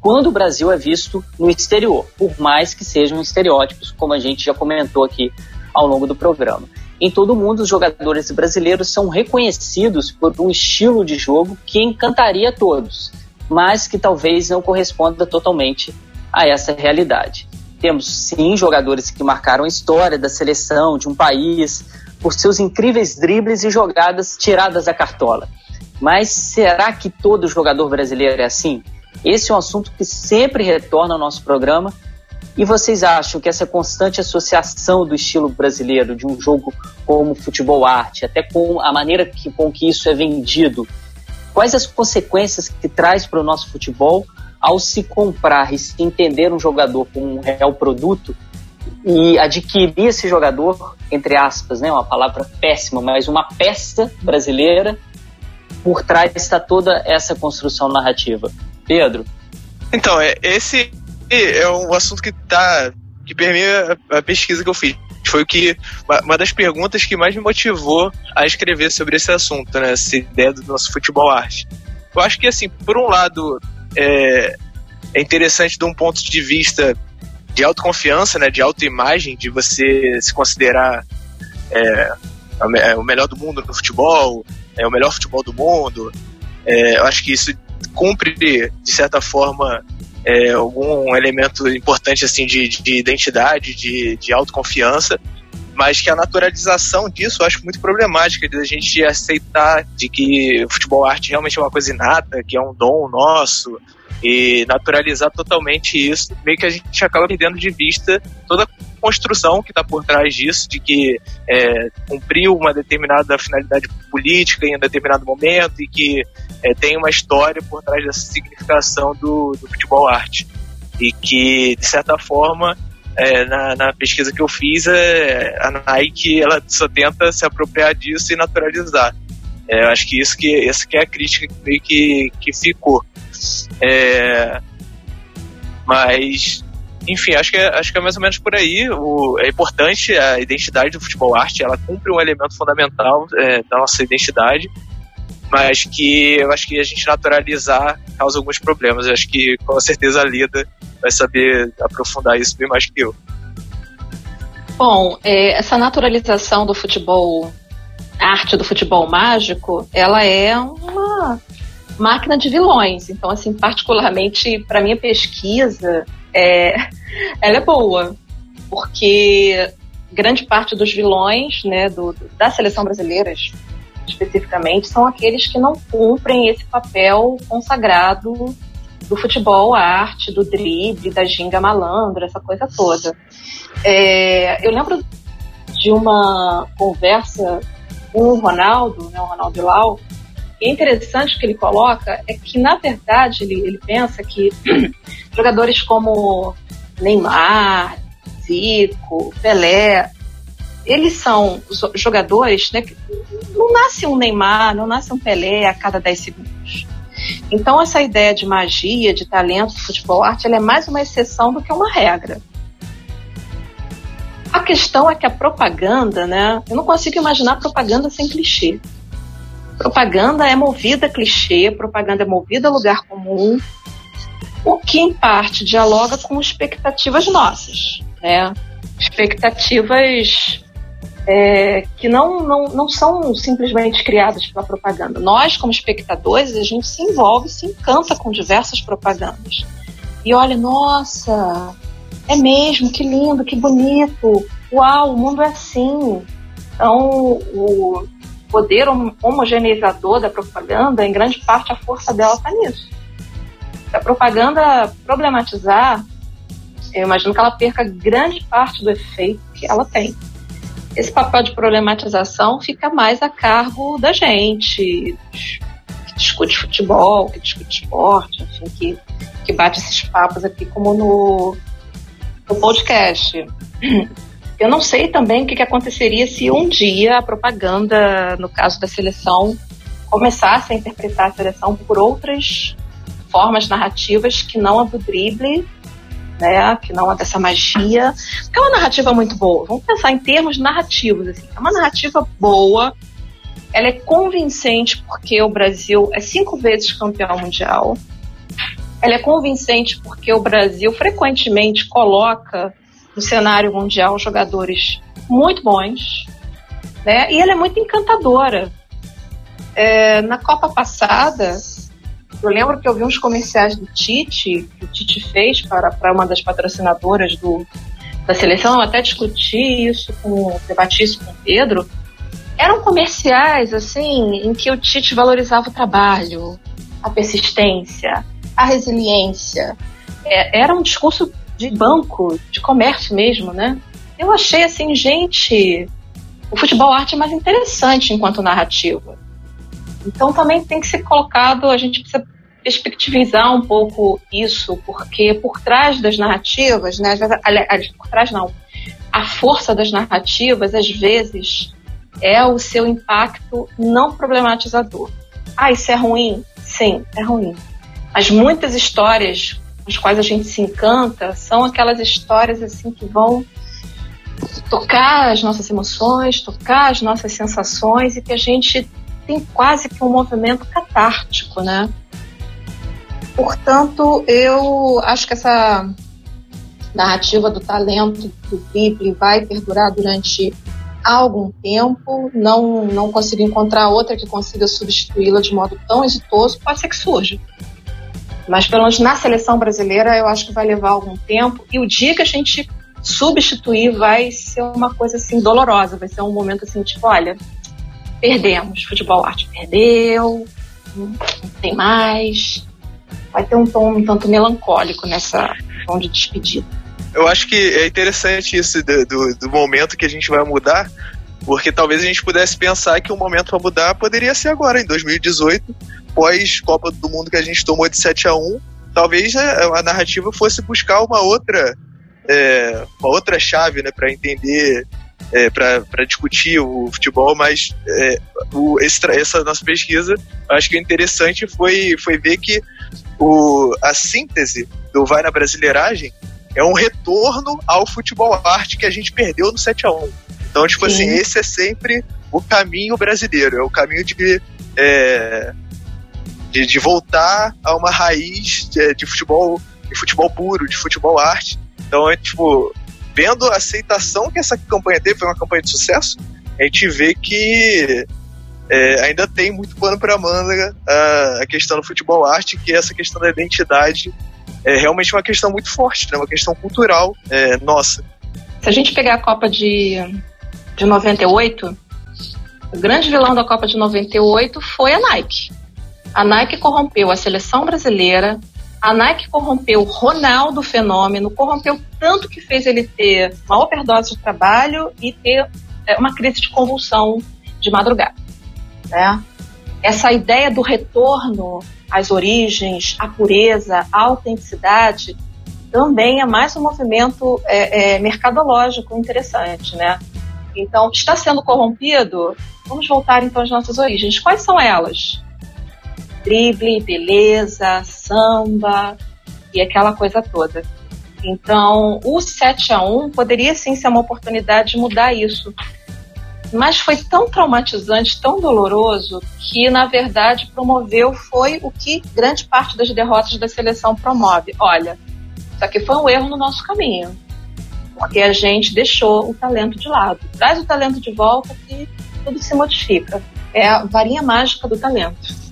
quando o Brasil é visto no exterior, por mais que sejam estereótipos, como a gente já comentou aqui ao longo do programa. Em todo o mundo, os jogadores brasileiros são reconhecidos por um estilo de jogo que encantaria todos, mas que talvez não corresponda totalmente a essa realidade. Temos sim jogadores que marcaram a história da seleção de um país por seus incríveis dribles e jogadas tiradas da cartola. Mas será que todo jogador brasileiro é assim? Esse é um assunto que sempre retorna ao nosso programa. E vocês acham que essa constante associação do estilo brasileiro, de um jogo como futebol arte, até com a maneira que, com que isso é vendido, quais as consequências que traz para o nosso futebol ao se comprar e se entender um jogador como um real produto e adquirir esse jogador, entre aspas, né, uma palavra péssima, mas uma peça brasileira, por trás está toda essa construção narrativa. Pedro? Então, é, esse é um assunto que tá que permeia a, a pesquisa que eu fiz. Foi o que uma das perguntas que mais me motivou a escrever sobre esse assunto, né? Essa ideia do nosso futebol arte. Eu acho que assim, por um lado, é, é interessante de um ponto de vista de autoconfiança, né? De autoimagem, de você se considerar é, é o melhor do mundo no futebol, é o melhor futebol do mundo. É, eu acho que isso cumpre, de certa forma, é, algum elemento importante assim de, de identidade, de, de autoconfiança, mas que a naturalização disso eu acho muito problemática, de a gente aceitar de que o futebol arte realmente é uma coisa inata, que é um dom nosso, e naturalizar totalmente isso, meio que a gente acaba perdendo de vista toda a construção que está por trás disso, de que é, cumpriu uma determinada finalidade política em um determinado momento e que é, tem uma história por trás dessa significação do, do futebol arte. E que, de certa forma, é, na, na, pesquisa que eu fiz, é, a Nike ela só tenta se apropriar disso e naturalizar. É, eu acho que isso que, essa que é a crítica que que, que ficou. É, mas, enfim, acho que, é, acho que é mais ou menos por aí. O, é importante a identidade do futebol arte, ela cumpre um elemento fundamental é, da nossa identidade, mas que eu acho que a gente naturalizar causa alguns problemas. Eu acho que com certeza a Lida vai saber aprofundar isso bem mais que eu. Bom, é, essa naturalização do futebol, a arte do futebol mágico, ela é uma máquina de vilões. Então, assim, particularmente para minha pesquisa, é, ela é boa, porque grande parte dos vilões, né, do, da seleção brasileira, especificamente, são aqueles que não cumprem esse papel consagrado do futebol, a arte, do drible, da ginga malandra, essa coisa toda. É, eu lembro de uma conversa com o Ronaldo, né, o Ronaldo Lau, e é interessante que ele coloca é que, na verdade, ele, ele pensa que jogadores como Neymar, Zico, Pelé, eles são jogadores né, que não nasce um Neymar, não nasce um Pelé a cada 10 segundos. Então, essa ideia de magia, de talento do futebol arte, ela é mais uma exceção do que uma regra. A questão é que a propaganda, né? Eu não consigo imaginar propaganda sem clichê. Propaganda é movida a clichê, propaganda é movida a lugar comum, o que em parte dialoga com expectativas nossas, né? Expectativas é, que não, não, não são simplesmente criadas pela propaganda. Nós, como espectadores, a gente se envolve, se encanta com diversas propagandas. E olha, nossa, é mesmo, que lindo, que bonito. Uau, o mundo é assim. Então, o poder homogeneizador da propaganda, em grande parte, a força dela está nisso. Se a propaganda problematizar, eu imagino que ela perca grande parte do efeito que ela tem esse papel de problematização fica mais a cargo da gente, que discute futebol, que discute esporte, enfim, que, que bate esses papos aqui como no, no podcast. Eu não sei também o que, que aconteceria se um dia a propaganda, no caso da seleção, começasse a interpretar a seleção por outras formas narrativas que não a do drible né? Que não é dessa magia. é uma narrativa muito boa. Vamos pensar em termos narrativos. Assim. É uma narrativa boa. Ela é convincente porque o Brasil é cinco vezes campeão mundial. Ela é convincente porque o Brasil frequentemente coloca no cenário mundial jogadores muito bons. Né? E ela é muito encantadora. É, na Copa passada, eu lembro que eu vi uns comerciais do Tite, que o Tite fez para, para uma das patrocinadoras do, da seleção, eu até discuti isso com, debati isso com o Pedro. Eram comerciais, assim, em que o Tite valorizava o trabalho, a persistência, a resiliência. É, era um discurso de banco, de comércio mesmo, né? Eu achei assim, gente, o futebol arte é mais interessante enquanto narrativa. Então também tem que ser colocado, a gente precisa perspectivizar um pouco isso, porque por trás das narrativas, né, aliás, por trás não, a força das narrativas, às vezes, é o seu impacto não problematizador. Ah, isso é ruim? Sim, é ruim. Mas muitas histórias as quais a gente se encanta são aquelas histórias assim que vão tocar as nossas emoções, tocar as nossas sensações e que a gente tem quase que um movimento catártico, né? Portanto, eu acho que essa narrativa do talento do Ghibli vai perdurar durante algum tempo. Não, não consigo encontrar outra que consiga substituí-la de modo tão exitoso. Pode ser que surja. Mas, pelo menos na seleção brasileira, eu acho que vai levar algum tempo. E o dia que a gente substituir vai ser uma coisa assim dolorosa. Vai ser um momento assim, tipo, olha, perdemos. Futebol arte perdeu, não tem mais. Vai ter um tom um tanto melancólico nessa tom de despedida. Eu acho que é interessante isso do, do, do momento que a gente vai mudar, porque talvez a gente pudesse pensar que o momento para mudar poderia ser agora, em 2018, pós Copa do Mundo que a gente tomou de 7 a 1 talvez a, a narrativa fosse buscar uma outra é, uma outra chave né, para entender é, para discutir o futebol, mas é, o, esse, essa nossa pesquisa, acho que o interessante foi, foi ver que o, a síntese do Vai na Brasileiragem é um retorno ao futebol arte que a gente perdeu no 7 a 1 Então, tipo assim, Sim. assim, esse é sempre o caminho brasileiro, é o caminho de, é, de, de, voltar a uma raiz de, de futebol de futebol puro, de futebol arte. Então, é tipo, vendo a aceitação que essa campanha teve, foi uma campanha de sucesso, a gente vê que é, ainda tem muito pano para manga a, a, questão do futebol arte, que essa questão da identidade é realmente uma questão muito forte, né? uma questão cultural é, nossa. Se a gente pegar a Copa de, de 98, o grande vilão da Copa de 98 foi a Nike. A Nike corrompeu a seleção brasileira, a Nike corrompeu Ronaldo Fenômeno, corrompeu tanto que fez ele ter uma overdose de trabalho e ter é, uma crise de convulsão de madrugada. Né? Essa ideia do retorno às origens, à pureza, à autenticidade, também é mais um movimento é, é, mercadológico interessante, né? Então, está sendo corrompido? Vamos voltar então às nossas origens. Quais são elas? Drible, beleza, samba e aquela coisa toda. Então, o 7 a 1 poderia sim ser uma oportunidade de mudar isso. mas foi tão traumatizante, tão doloroso, que na verdade promoveu foi o que grande parte das derrotas da seleção promove. Olha, isso aqui foi um erro no nosso caminho, porque a gente deixou o talento de lado. Traz o talento de volta que tudo se modifica. É a varinha mágica do talento.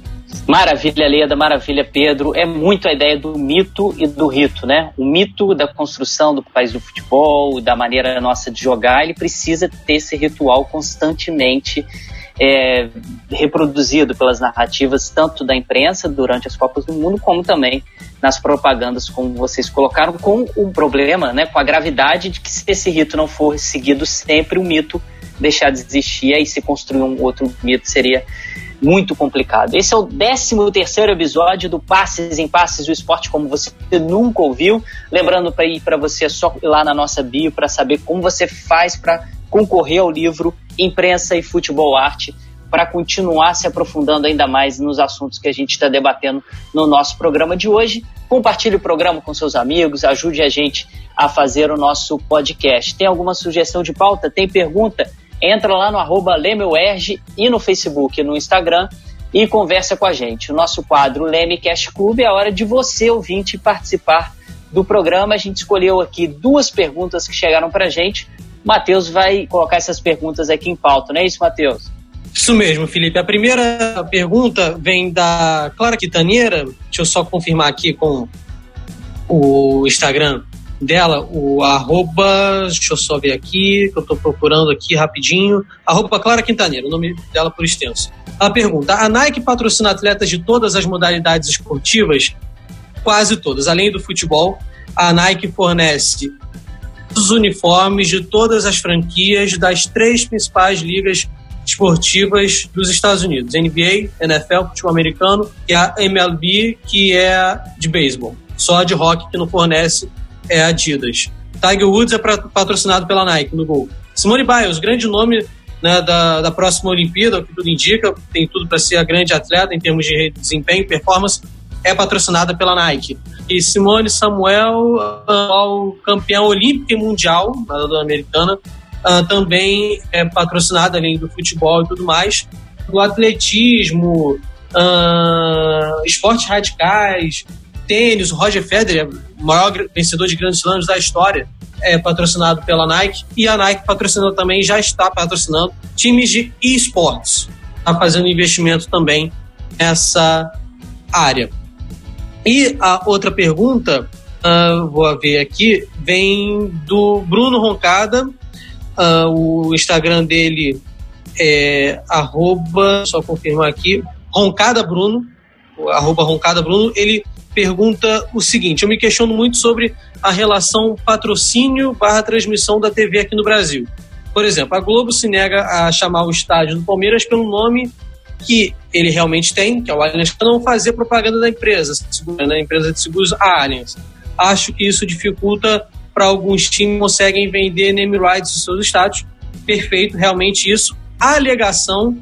Maravilha, Leda, maravilha, Pedro. É muito a ideia do mito e do rito, né? O mito da construção do país do futebol, da maneira nossa de jogar, ele precisa ter esse ritual constantemente é, reproduzido pelas narrativas, tanto da imprensa durante as Copas do Mundo, como também nas propagandas, como vocês colocaram, com o problema, né, com a gravidade de que se esse rito não for seguido sempre, o mito deixar de existir, aí se construir um outro mito seria muito complicado. Esse é o 13 terceiro episódio do Passes em Passes, o esporte como você nunca ouviu. Lembrando para ir para você só ir lá na nossa bio para saber como você faz para concorrer ao livro Imprensa e Futebol Arte para continuar se aprofundando ainda mais nos assuntos que a gente está debatendo no nosso programa de hoje. Compartilhe o programa com seus amigos, ajude a gente a fazer o nosso podcast. Tem alguma sugestão de pauta? Tem pergunta? Entra lá no arroba Lemewerge e no Facebook e no Instagram e conversa com a gente. O nosso quadro Leme Cash Club é a hora de você, ouvinte, participar do programa. A gente escolheu aqui duas perguntas que chegaram para a gente. Matheus vai colocar essas perguntas aqui em pauta, não é isso, Matheus? Isso mesmo, Felipe. A primeira pergunta vem da Clara Quitaneira. Deixa eu só confirmar aqui com o Instagram dela, o arroba, deixa eu só ver aqui, que eu estou procurando aqui rapidinho, arroba Clara Quintaneiro, o nome dela por extenso. Ela pergunta, a Nike patrocina atletas de todas as modalidades esportivas? Quase todas. Além do futebol, a Nike fornece os uniformes de todas as franquias das três principais ligas esportivas dos Estados Unidos: NBA, NFL, futebol americano e a MLB, que é de beisebol. Só de rock que não fornece é Adidas. Tiger Woods é patrocinado pela Nike no gol. Simone Biles, grande nome né, da, da próxima Olimpíada, o que tudo indica, tem tudo para ser a grande atleta em termos de desempenho, performance, é patrocinada pela Nike. E Simone Samuel, uh, campeão olímpico e mundial, nadadora americana, uh, também é patrocinada, além do futebol e tudo mais, do atletismo, uh, esportes radicais, tênis, o Roger Federer, o maior vencedor de grandes slams da história, é patrocinado pela Nike. E a Nike patrocinando também, já está patrocinando times de esportes. Está fazendo investimento também nessa área. E a outra pergunta, uh, vou ver aqui, vem do Bruno Roncada. Uh, o Instagram dele é arroba, só confirmar aqui, Roncada Bruno, arroba Roncada Bruno. Ele pergunta o seguinte: eu me questiono muito sobre a relação patrocínio barra transmissão da TV aqui no Brasil. Por exemplo, a Globo se nega a chamar o estádio do Palmeiras pelo nome que ele realmente tem, que é o Allianz, para não fazer propaganda da empresa, da empresa de seguros a Allianz. Acho que isso dificulta para alguns times conseguem vender name rights dos seus estádios. Perfeito, realmente isso. A alegação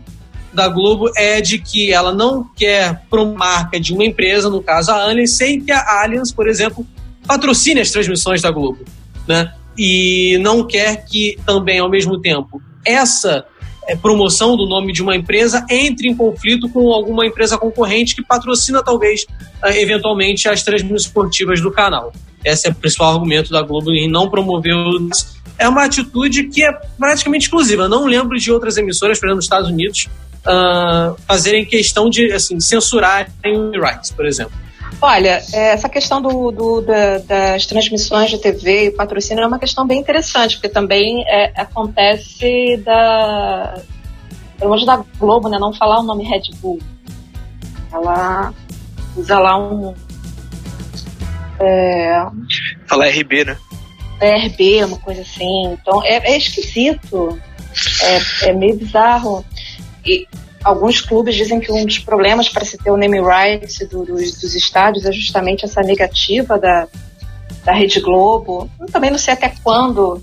da Globo é de que ela não quer marca de uma empresa, no caso a Allianz, sem que a Allianz, por exemplo, patrocine as transmissões da Globo, né? E não quer que também, ao mesmo tempo, essa é, promoção do nome de uma empresa entre em conflito com alguma empresa concorrente que patrocina, talvez, é, eventualmente, as transmissões esportivas do canal. Esse é o principal argumento da Globo em não promover é uma atitude que é praticamente exclusiva. não lembro de outras emissoras, por exemplo, nos Estados Unidos, uh, fazerem questão de assim, censurarem rights, por exemplo? Olha, é, essa questão do, do da, das transmissões de TV e patrocínio é uma questão bem interessante, porque também é, acontece da. Pelo menos da Globo, né? Não falar o nome Red Bull. Ela usa lá um. É, Falar RB, né? É RB, uma coisa assim. Então é, é esquisito. É, é meio bizarro. E alguns clubes dizem que um dos problemas para se ter o name rights do, dos, dos estádios é justamente essa negativa da, da Rede Globo. Eu também não sei até quando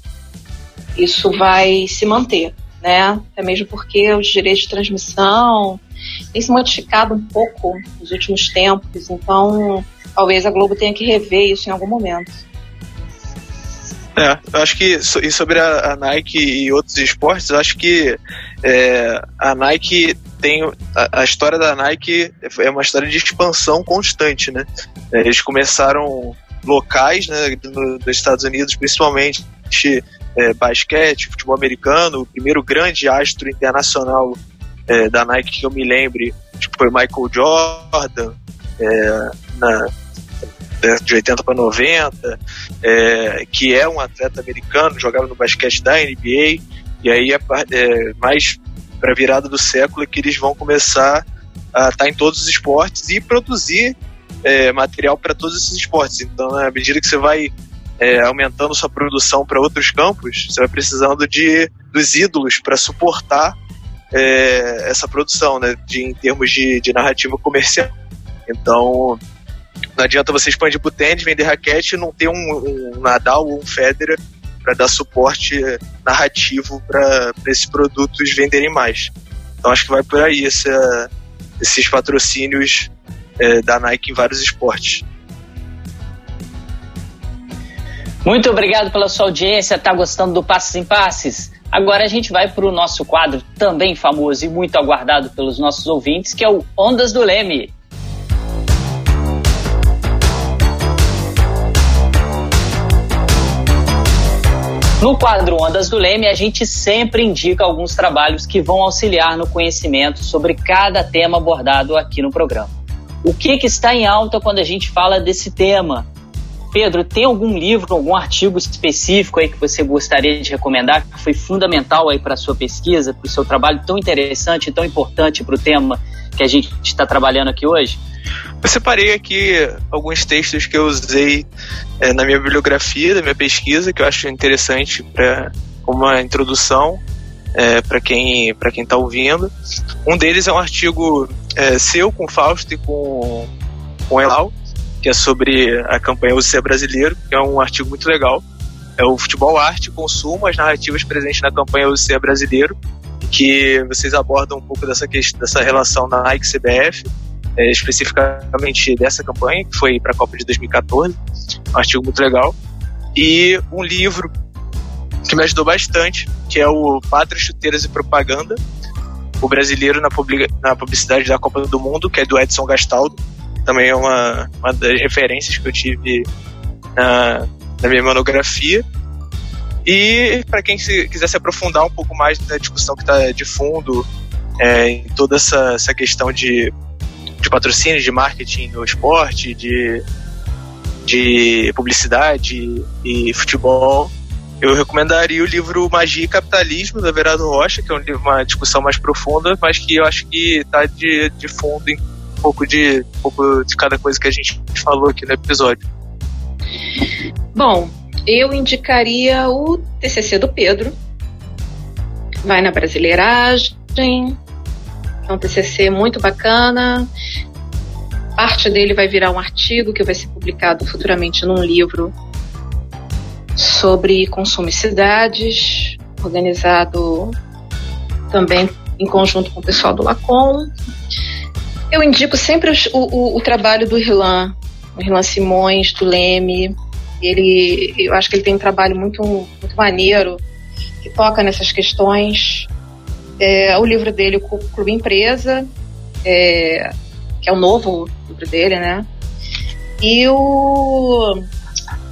isso vai se manter, né? Até mesmo porque os direitos de transmissão têm se modificado um pouco nos últimos tempos, então talvez a Globo tenha que rever isso em algum momento. É, eu acho que e sobre a, a, Nike e outros esportes, eu acho que é, a Nike tem a, a, história da Nike é uma história de expansão constante, né? É, eles começaram locais, né, no, nos Estados Unidos, principalmente é, basquete, futebol americano. O primeiro grande astro internacional é, da Nike que eu me lembre foi Michael Jordan, é, na, de 80 para 90, é, que é um atleta americano, jogava no basquete da NBA, e aí é, é mais para a virada do século é que eles vão começar a estar tá em todos os esportes e produzir é, material para todos esses esportes. Então, à medida que você vai é, aumentando sua produção para outros campos, você vai precisando de dos ídolos para suportar é, essa produção, né, de, em termos de, de narrativa comercial. Então, não adianta você expandir pro tênis, vender raquete e não ter um, um Nadal ou um Federer para dar suporte narrativo para esses produtos venderem mais. Então acho que vai por aí essa, esses patrocínios é, da Nike em vários esportes. Muito obrigado pela sua audiência. Tá gostando do Passes em Passes? Agora a gente vai para o nosso quadro também famoso e muito aguardado pelos nossos ouvintes, que é o Ondas do Leme. No quadro Ondas do Leme, a gente sempre indica alguns trabalhos que vão auxiliar no conhecimento sobre cada tema abordado aqui no programa. O que, que está em alta quando a gente fala desse tema? Pedro, tem algum livro, algum artigo específico aí que você gostaria de recomendar que foi fundamental aí para a sua pesquisa, para o seu trabalho tão interessante, tão importante para o tema que a gente está trabalhando aqui hoje? Eu separei aqui alguns textos que eu usei é, na minha bibliografia, da minha pesquisa, que eu acho interessante para uma introdução é, para quem para quem está ouvindo. Um deles é um artigo é, seu com Fausto e com com Elal, que é sobre a campanha UC Brasileiro, que é um artigo muito legal. É o futebol, arte, consumo, as narrativas presentes na campanha UC Brasileiro, que vocês abordam um pouco dessa questão, dessa relação na Nike CBF é, especificamente dessa campanha, que foi para a Copa de 2014, um artigo muito legal, e um livro que me ajudou bastante, que é o Pátria, Chuteiras e Propaganda, o brasileiro na, na publicidade da Copa do Mundo, que é do Edson Gastaldo, também é uma, uma das referências que eu tive na, na minha monografia. E para quem se, quiser se aprofundar um pouco mais na discussão que está de fundo é, em toda essa, essa questão de de patrocínio, de marketing no esporte, de, de publicidade e futebol, eu recomendaria o livro Magia e Capitalismo, da Verado Rocha, que é um livro, uma discussão mais profunda, mas que eu acho que está de, de fundo em um pouco de, um pouco de cada coisa que a gente falou aqui no episódio. Bom, eu indicaria o TCC do Pedro. Vai na Brasileiragem, é um TCC muito bacana. Parte dele vai virar um artigo que vai ser publicado futuramente num livro sobre consumo e cidades, organizado também em conjunto com o pessoal do Lacom. Eu indico sempre o, o, o trabalho do Irlan, o Irlan Simões, do Leme. Ele, eu acho que ele tem um trabalho muito, muito maneiro que toca nessas questões é, o livro dele, o Clube Empresa, é, que é o novo livro dele, né? E o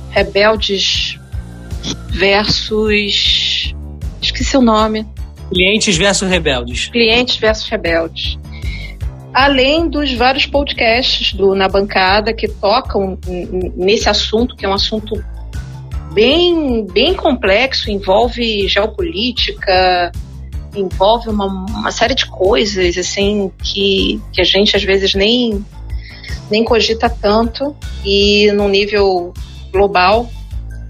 Rebeldes versus. Esqueci o nome. Clientes versus Rebeldes. Clientes versus Rebeldes. Além dos vários podcasts do Na Bancada que tocam nesse assunto, que é um assunto bem, bem complexo, envolve geopolítica, envolve uma, uma série de coisas assim que, que a gente às vezes nem, nem cogita tanto e no nível global.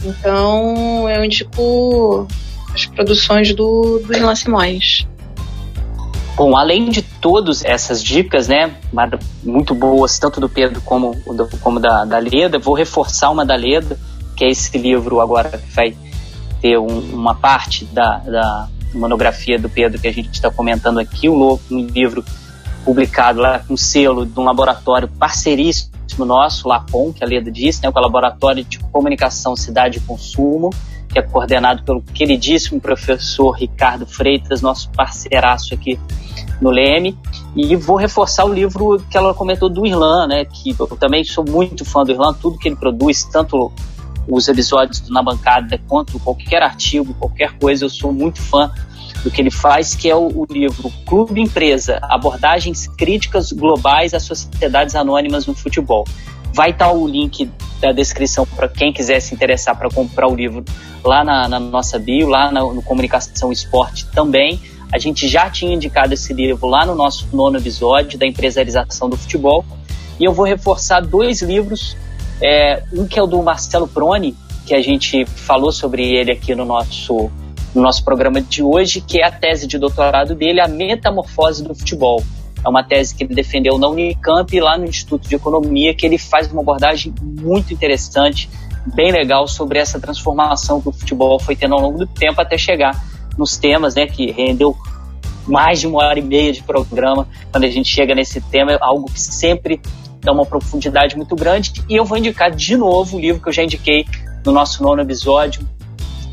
Então eu indico as produções do, do Ilan Simões. Bom, além de todas essas dicas, né, muito boas, tanto do Pedro como, como da, da Leda, vou reforçar uma da Leda, que é esse livro agora que vai ter um, uma parte da, da, monografia do Pedro que a gente está comentando aqui, um, um livro publicado lá com selo de um laboratório parceiríssimo nosso, LACOM, que a Leda disse, né, o Laboratório de Comunicação, Cidade e Consumo, é coordenado pelo queridíssimo professor Ricardo Freitas, nosso parceiraço aqui no Leme. E vou reforçar o livro que ela comentou do Irlan, né? Que eu também sou muito fã do Irlan, tudo que ele produz, tanto os episódios do Na Bancada quanto qualquer artigo, qualquer coisa, eu sou muito fã do que ele faz, que é o, o livro Clube Empresa: Abordagens Críticas Globais às Sociedades Anônimas no Futebol. Vai estar o link da descrição para quem quiser se interessar para comprar o livro lá na, na nossa bio, lá na, no Comunicação Esporte também. A gente já tinha indicado esse livro lá no nosso nono episódio da empresarização do futebol. E eu vou reforçar dois livros. É, um que é o do Marcelo Proni, que a gente falou sobre ele aqui no nosso, no nosso programa de hoje, que é a tese de doutorado dele, A Metamorfose do Futebol. É uma tese que ele defendeu na Unicamp e lá no Instituto de Economia, que ele faz uma abordagem muito interessante, bem legal sobre essa transformação que o futebol foi tendo ao longo do tempo até chegar nos temas, né, que rendeu mais de uma hora e meia de programa. Quando a gente chega nesse tema, é algo que sempre dá uma profundidade muito grande. E eu vou indicar de novo o livro que eu já indiquei no nosso nono episódio,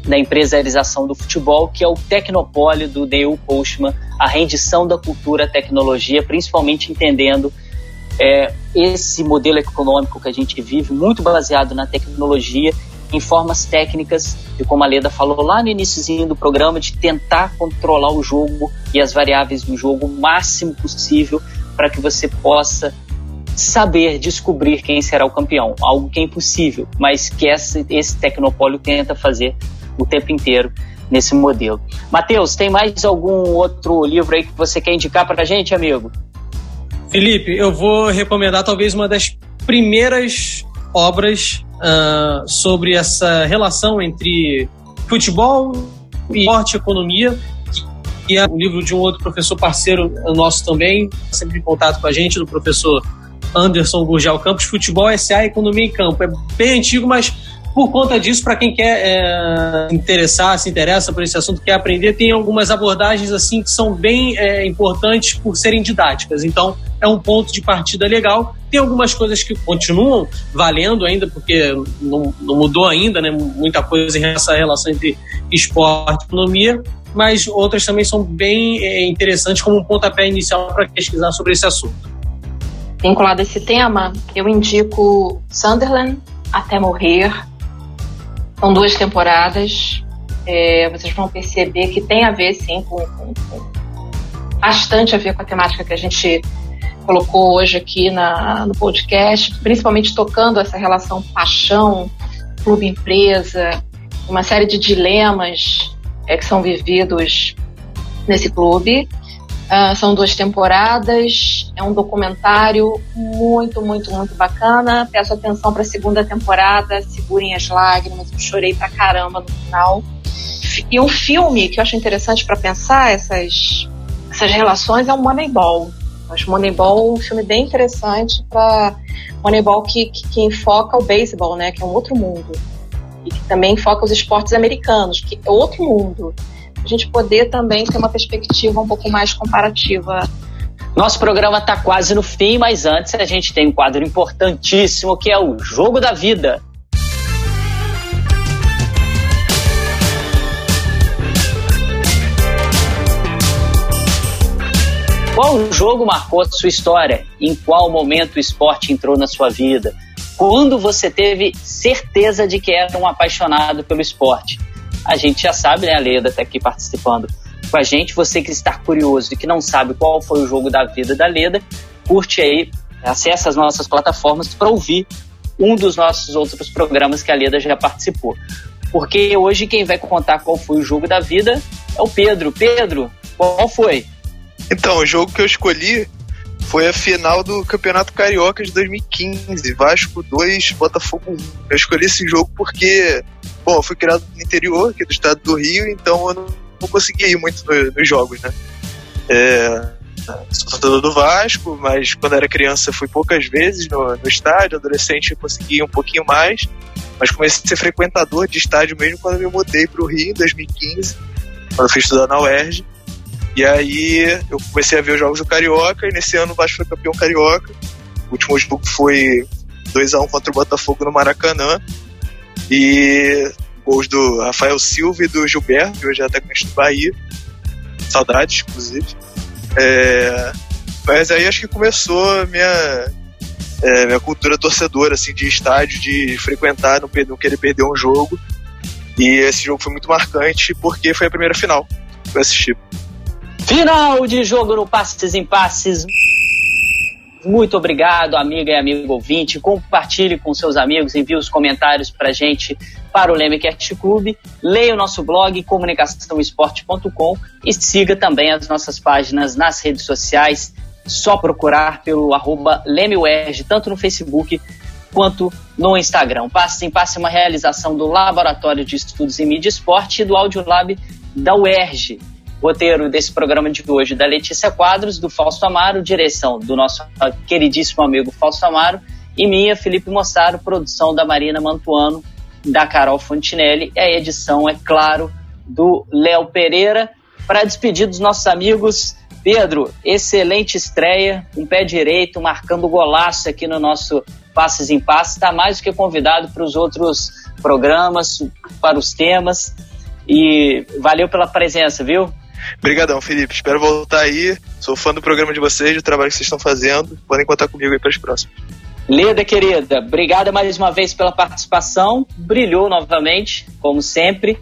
da empresarização do futebol, que é o Tecnopólio do Neil Postman, a rendição da cultura à tecnologia, principalmente entendendo é, esse modelo econômico que a gente vive, muito baseado na tecnologia, em formas técnicas, e como a Leda falou lá no iníciozinho do programa, de tentar controlar o jogo e as variáveis do jogo o máximo possível para que você possa saber descobrir quem será o campeão. Algo que é impossível, mas que esse, esse tecnopólio tenta fazer o tempo inteiro nesse modelo. Matheus, tem mais algum outro livro aí que você quer indicar para a gente, amigo? Felipe, eu vou recomendar talvez uma das primeiras obras uh, sobre essa relação entre futebol e esporte economia, que é um livro de um outro professor parceiro nosso também, sempre em contato com a gente, do professor Anderson Gurgel Campos, Futebol SA Economia em Campo. É bem antigo, mas por conta disso, para quem quer é, interessar, se interessa por esse assunto, quer aprender, tem algumas abordagens assim que são bem é, importantes por serem didáticas. Então, é um ponto de partida legal. Tem algumas coisas que continuam valendo ainda, porque não, não mudou ainda, né? Muita coisa em essa relação entre esporte e economia, mas outras também são bem é, interessantes como um pontapé inicial para pesquisar sobre esse assunto. Vinculado a esse tema, eu indico Sunderland até morrer, são duas temporadas. É, vocês vão perceber que tem a ver, sim, com, com, com, bastante a ver com a temática que a gente colocou hoje aqui na, no podcast, principalmente tocando essa relação paixão, clube-empresa, uma série de dilemas é, que são vividos nesse clube. Uh, são duas temporadas, é um documentário muito, muito, muito bacana. Peço atenção para a segunda temporada, segurem as lágrimas, eu chorei pra caramba no final. E um filme que eu acho interessante para pensar essas, essas relações é o Moneyball. Eu acho Moneyball um filme bem interessante para Moneyball que, que, que enfoca o beisebol, né, que é um outro mundo. E que também enfoca os esportes americanos, que é outro mundo a gente poder também ter uma perspectiva um pouco mais comparativa. Nosso programa está quase no fim, mas antes a gente tem um quadro importantíssimo que é o Jogo da Vida. Qual jogo marcou sua história? Em qual momento o esporte entrou na sua vida? Quando você teve certeza de que era um apaixonado pelo esporte? A gente já sabe, né? A Leda está aqui participando com a gente. Você que está curioso e que não sabe qual foi o jogo da vida da Leda, curte aí, acessa as nossas plataformas para ouvir um dos nossos outros programas que a Leda já participou. Porque hoje quem vai contar qual foi o jogo da vida é o Pedro. Pedro, qual foi? Então, o jogo que eu escolhi foi a final do Campeonato Carioca de 2015, Vasco 2, Botafogo 1. Eu escolhi esse jogo porque, bom, eu fui criado no interior, aqui do estado do Rio, então eu não, não conseguia ir muito nos, jogos, né? É, sou torcedor do Vasco, mas quando era criança fui poucas vezes no, no estádio, adolescente eu consegui um pouquinho mais, mas comecei a ser frequentador de estádio mesmo quando me mudei para o Rio em 2015, quando eu fui estudar na UERJ. E aí eu comecei a ver os jogos do Carioca, e nesse ano o Vasco foi campeão carioca. O último jogo foi 2 a 1 contra o Botafogo no Maracanã. E gols do Rafael Silva e do Gilberto, que hoje é atacante do Bahia. Saudades, inclusive. É, mas aí acho que começou a minha, é, minha cultura torcedora, assim, de estádio, de frequentar, não, não querer perder um jogo. E esse jogo foi muito marcante porque foi a primeira final que eu assisti. Final de jogo no Passes em Passes. Muito obrigado, amiga e amigo ouvinte. Compartilhe com seus amigos, envie os comentários para gente para o Lemecast Clube. Leia o nosso blog comunicaçãoesporte.com e siga também as nossas páginas nas redes sociais. Só procurar pelo arroba tanto no Facebook quanto no Instagram. Passe em Passe é uma realização do Laboratório de Estudos em Mídia e Esporte e do Audiolab da UERJ roteiro desse programa de hoje da Letícia Quadros, do Fausto Amaro, direção do nosso queridíssimo amigo Fausto Amaro, e minha, Felipe Mossaro, produção da Marina Mantuano, da Carol Fontinelli, e a edição, é claro, do Léo Pereira. Para despedir dos nossos amigos, Pedro, excelente estreia, um pé direito, marcando golaço aqui no nosso Passes em Passes, está mais do que convidado para os outros programas, para os temas, e valeu pela presença, viu? Obrigadão, Felipe. Espero voltar aí. Sou fã do programa de vocês, do trabalho que vocês estão fazendo. Podem contar comigo aí para os próximos. Leda, querida, obrigada mais uma vez pela participação. Brilhou novamente, como sempre.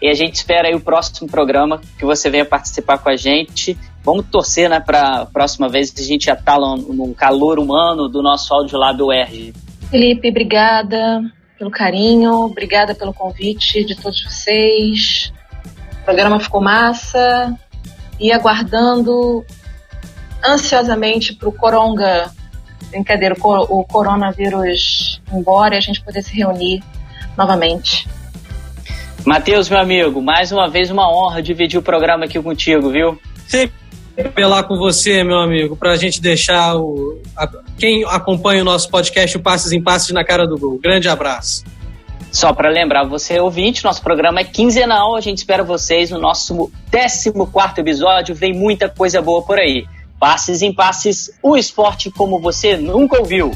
E a gente espera aí o próximo programa que você venha participar com a gente. Vamos torcer, né, para a próxima vez a gente já tá no calor humano do nosso Audiolab UERJ. Felipe, obrigada pelo carinho, obrigada pelo convite de todos vocês programa ficou massa e aguardando ansiosamente para o coronga, brincadeira, o coronavírus embora e a gente poder se reunir novamente. Matheus, meu amigo, mais uma vez uma honra dividir o programa aqui contigo, viu? Sempre apelar com você, meu amigo, para a gente deixar o, a, quem acompanha o nosso podcast, o Passes em Passes na cara do gol. Grande abraço. Só para lembrar você, ouvinte, nosso programa é quinzenal. A gente espera vocês no nosso 14 episódio. Vem muita coisa boa por aí. Passes em passes, o esporte como você nunca ouviu.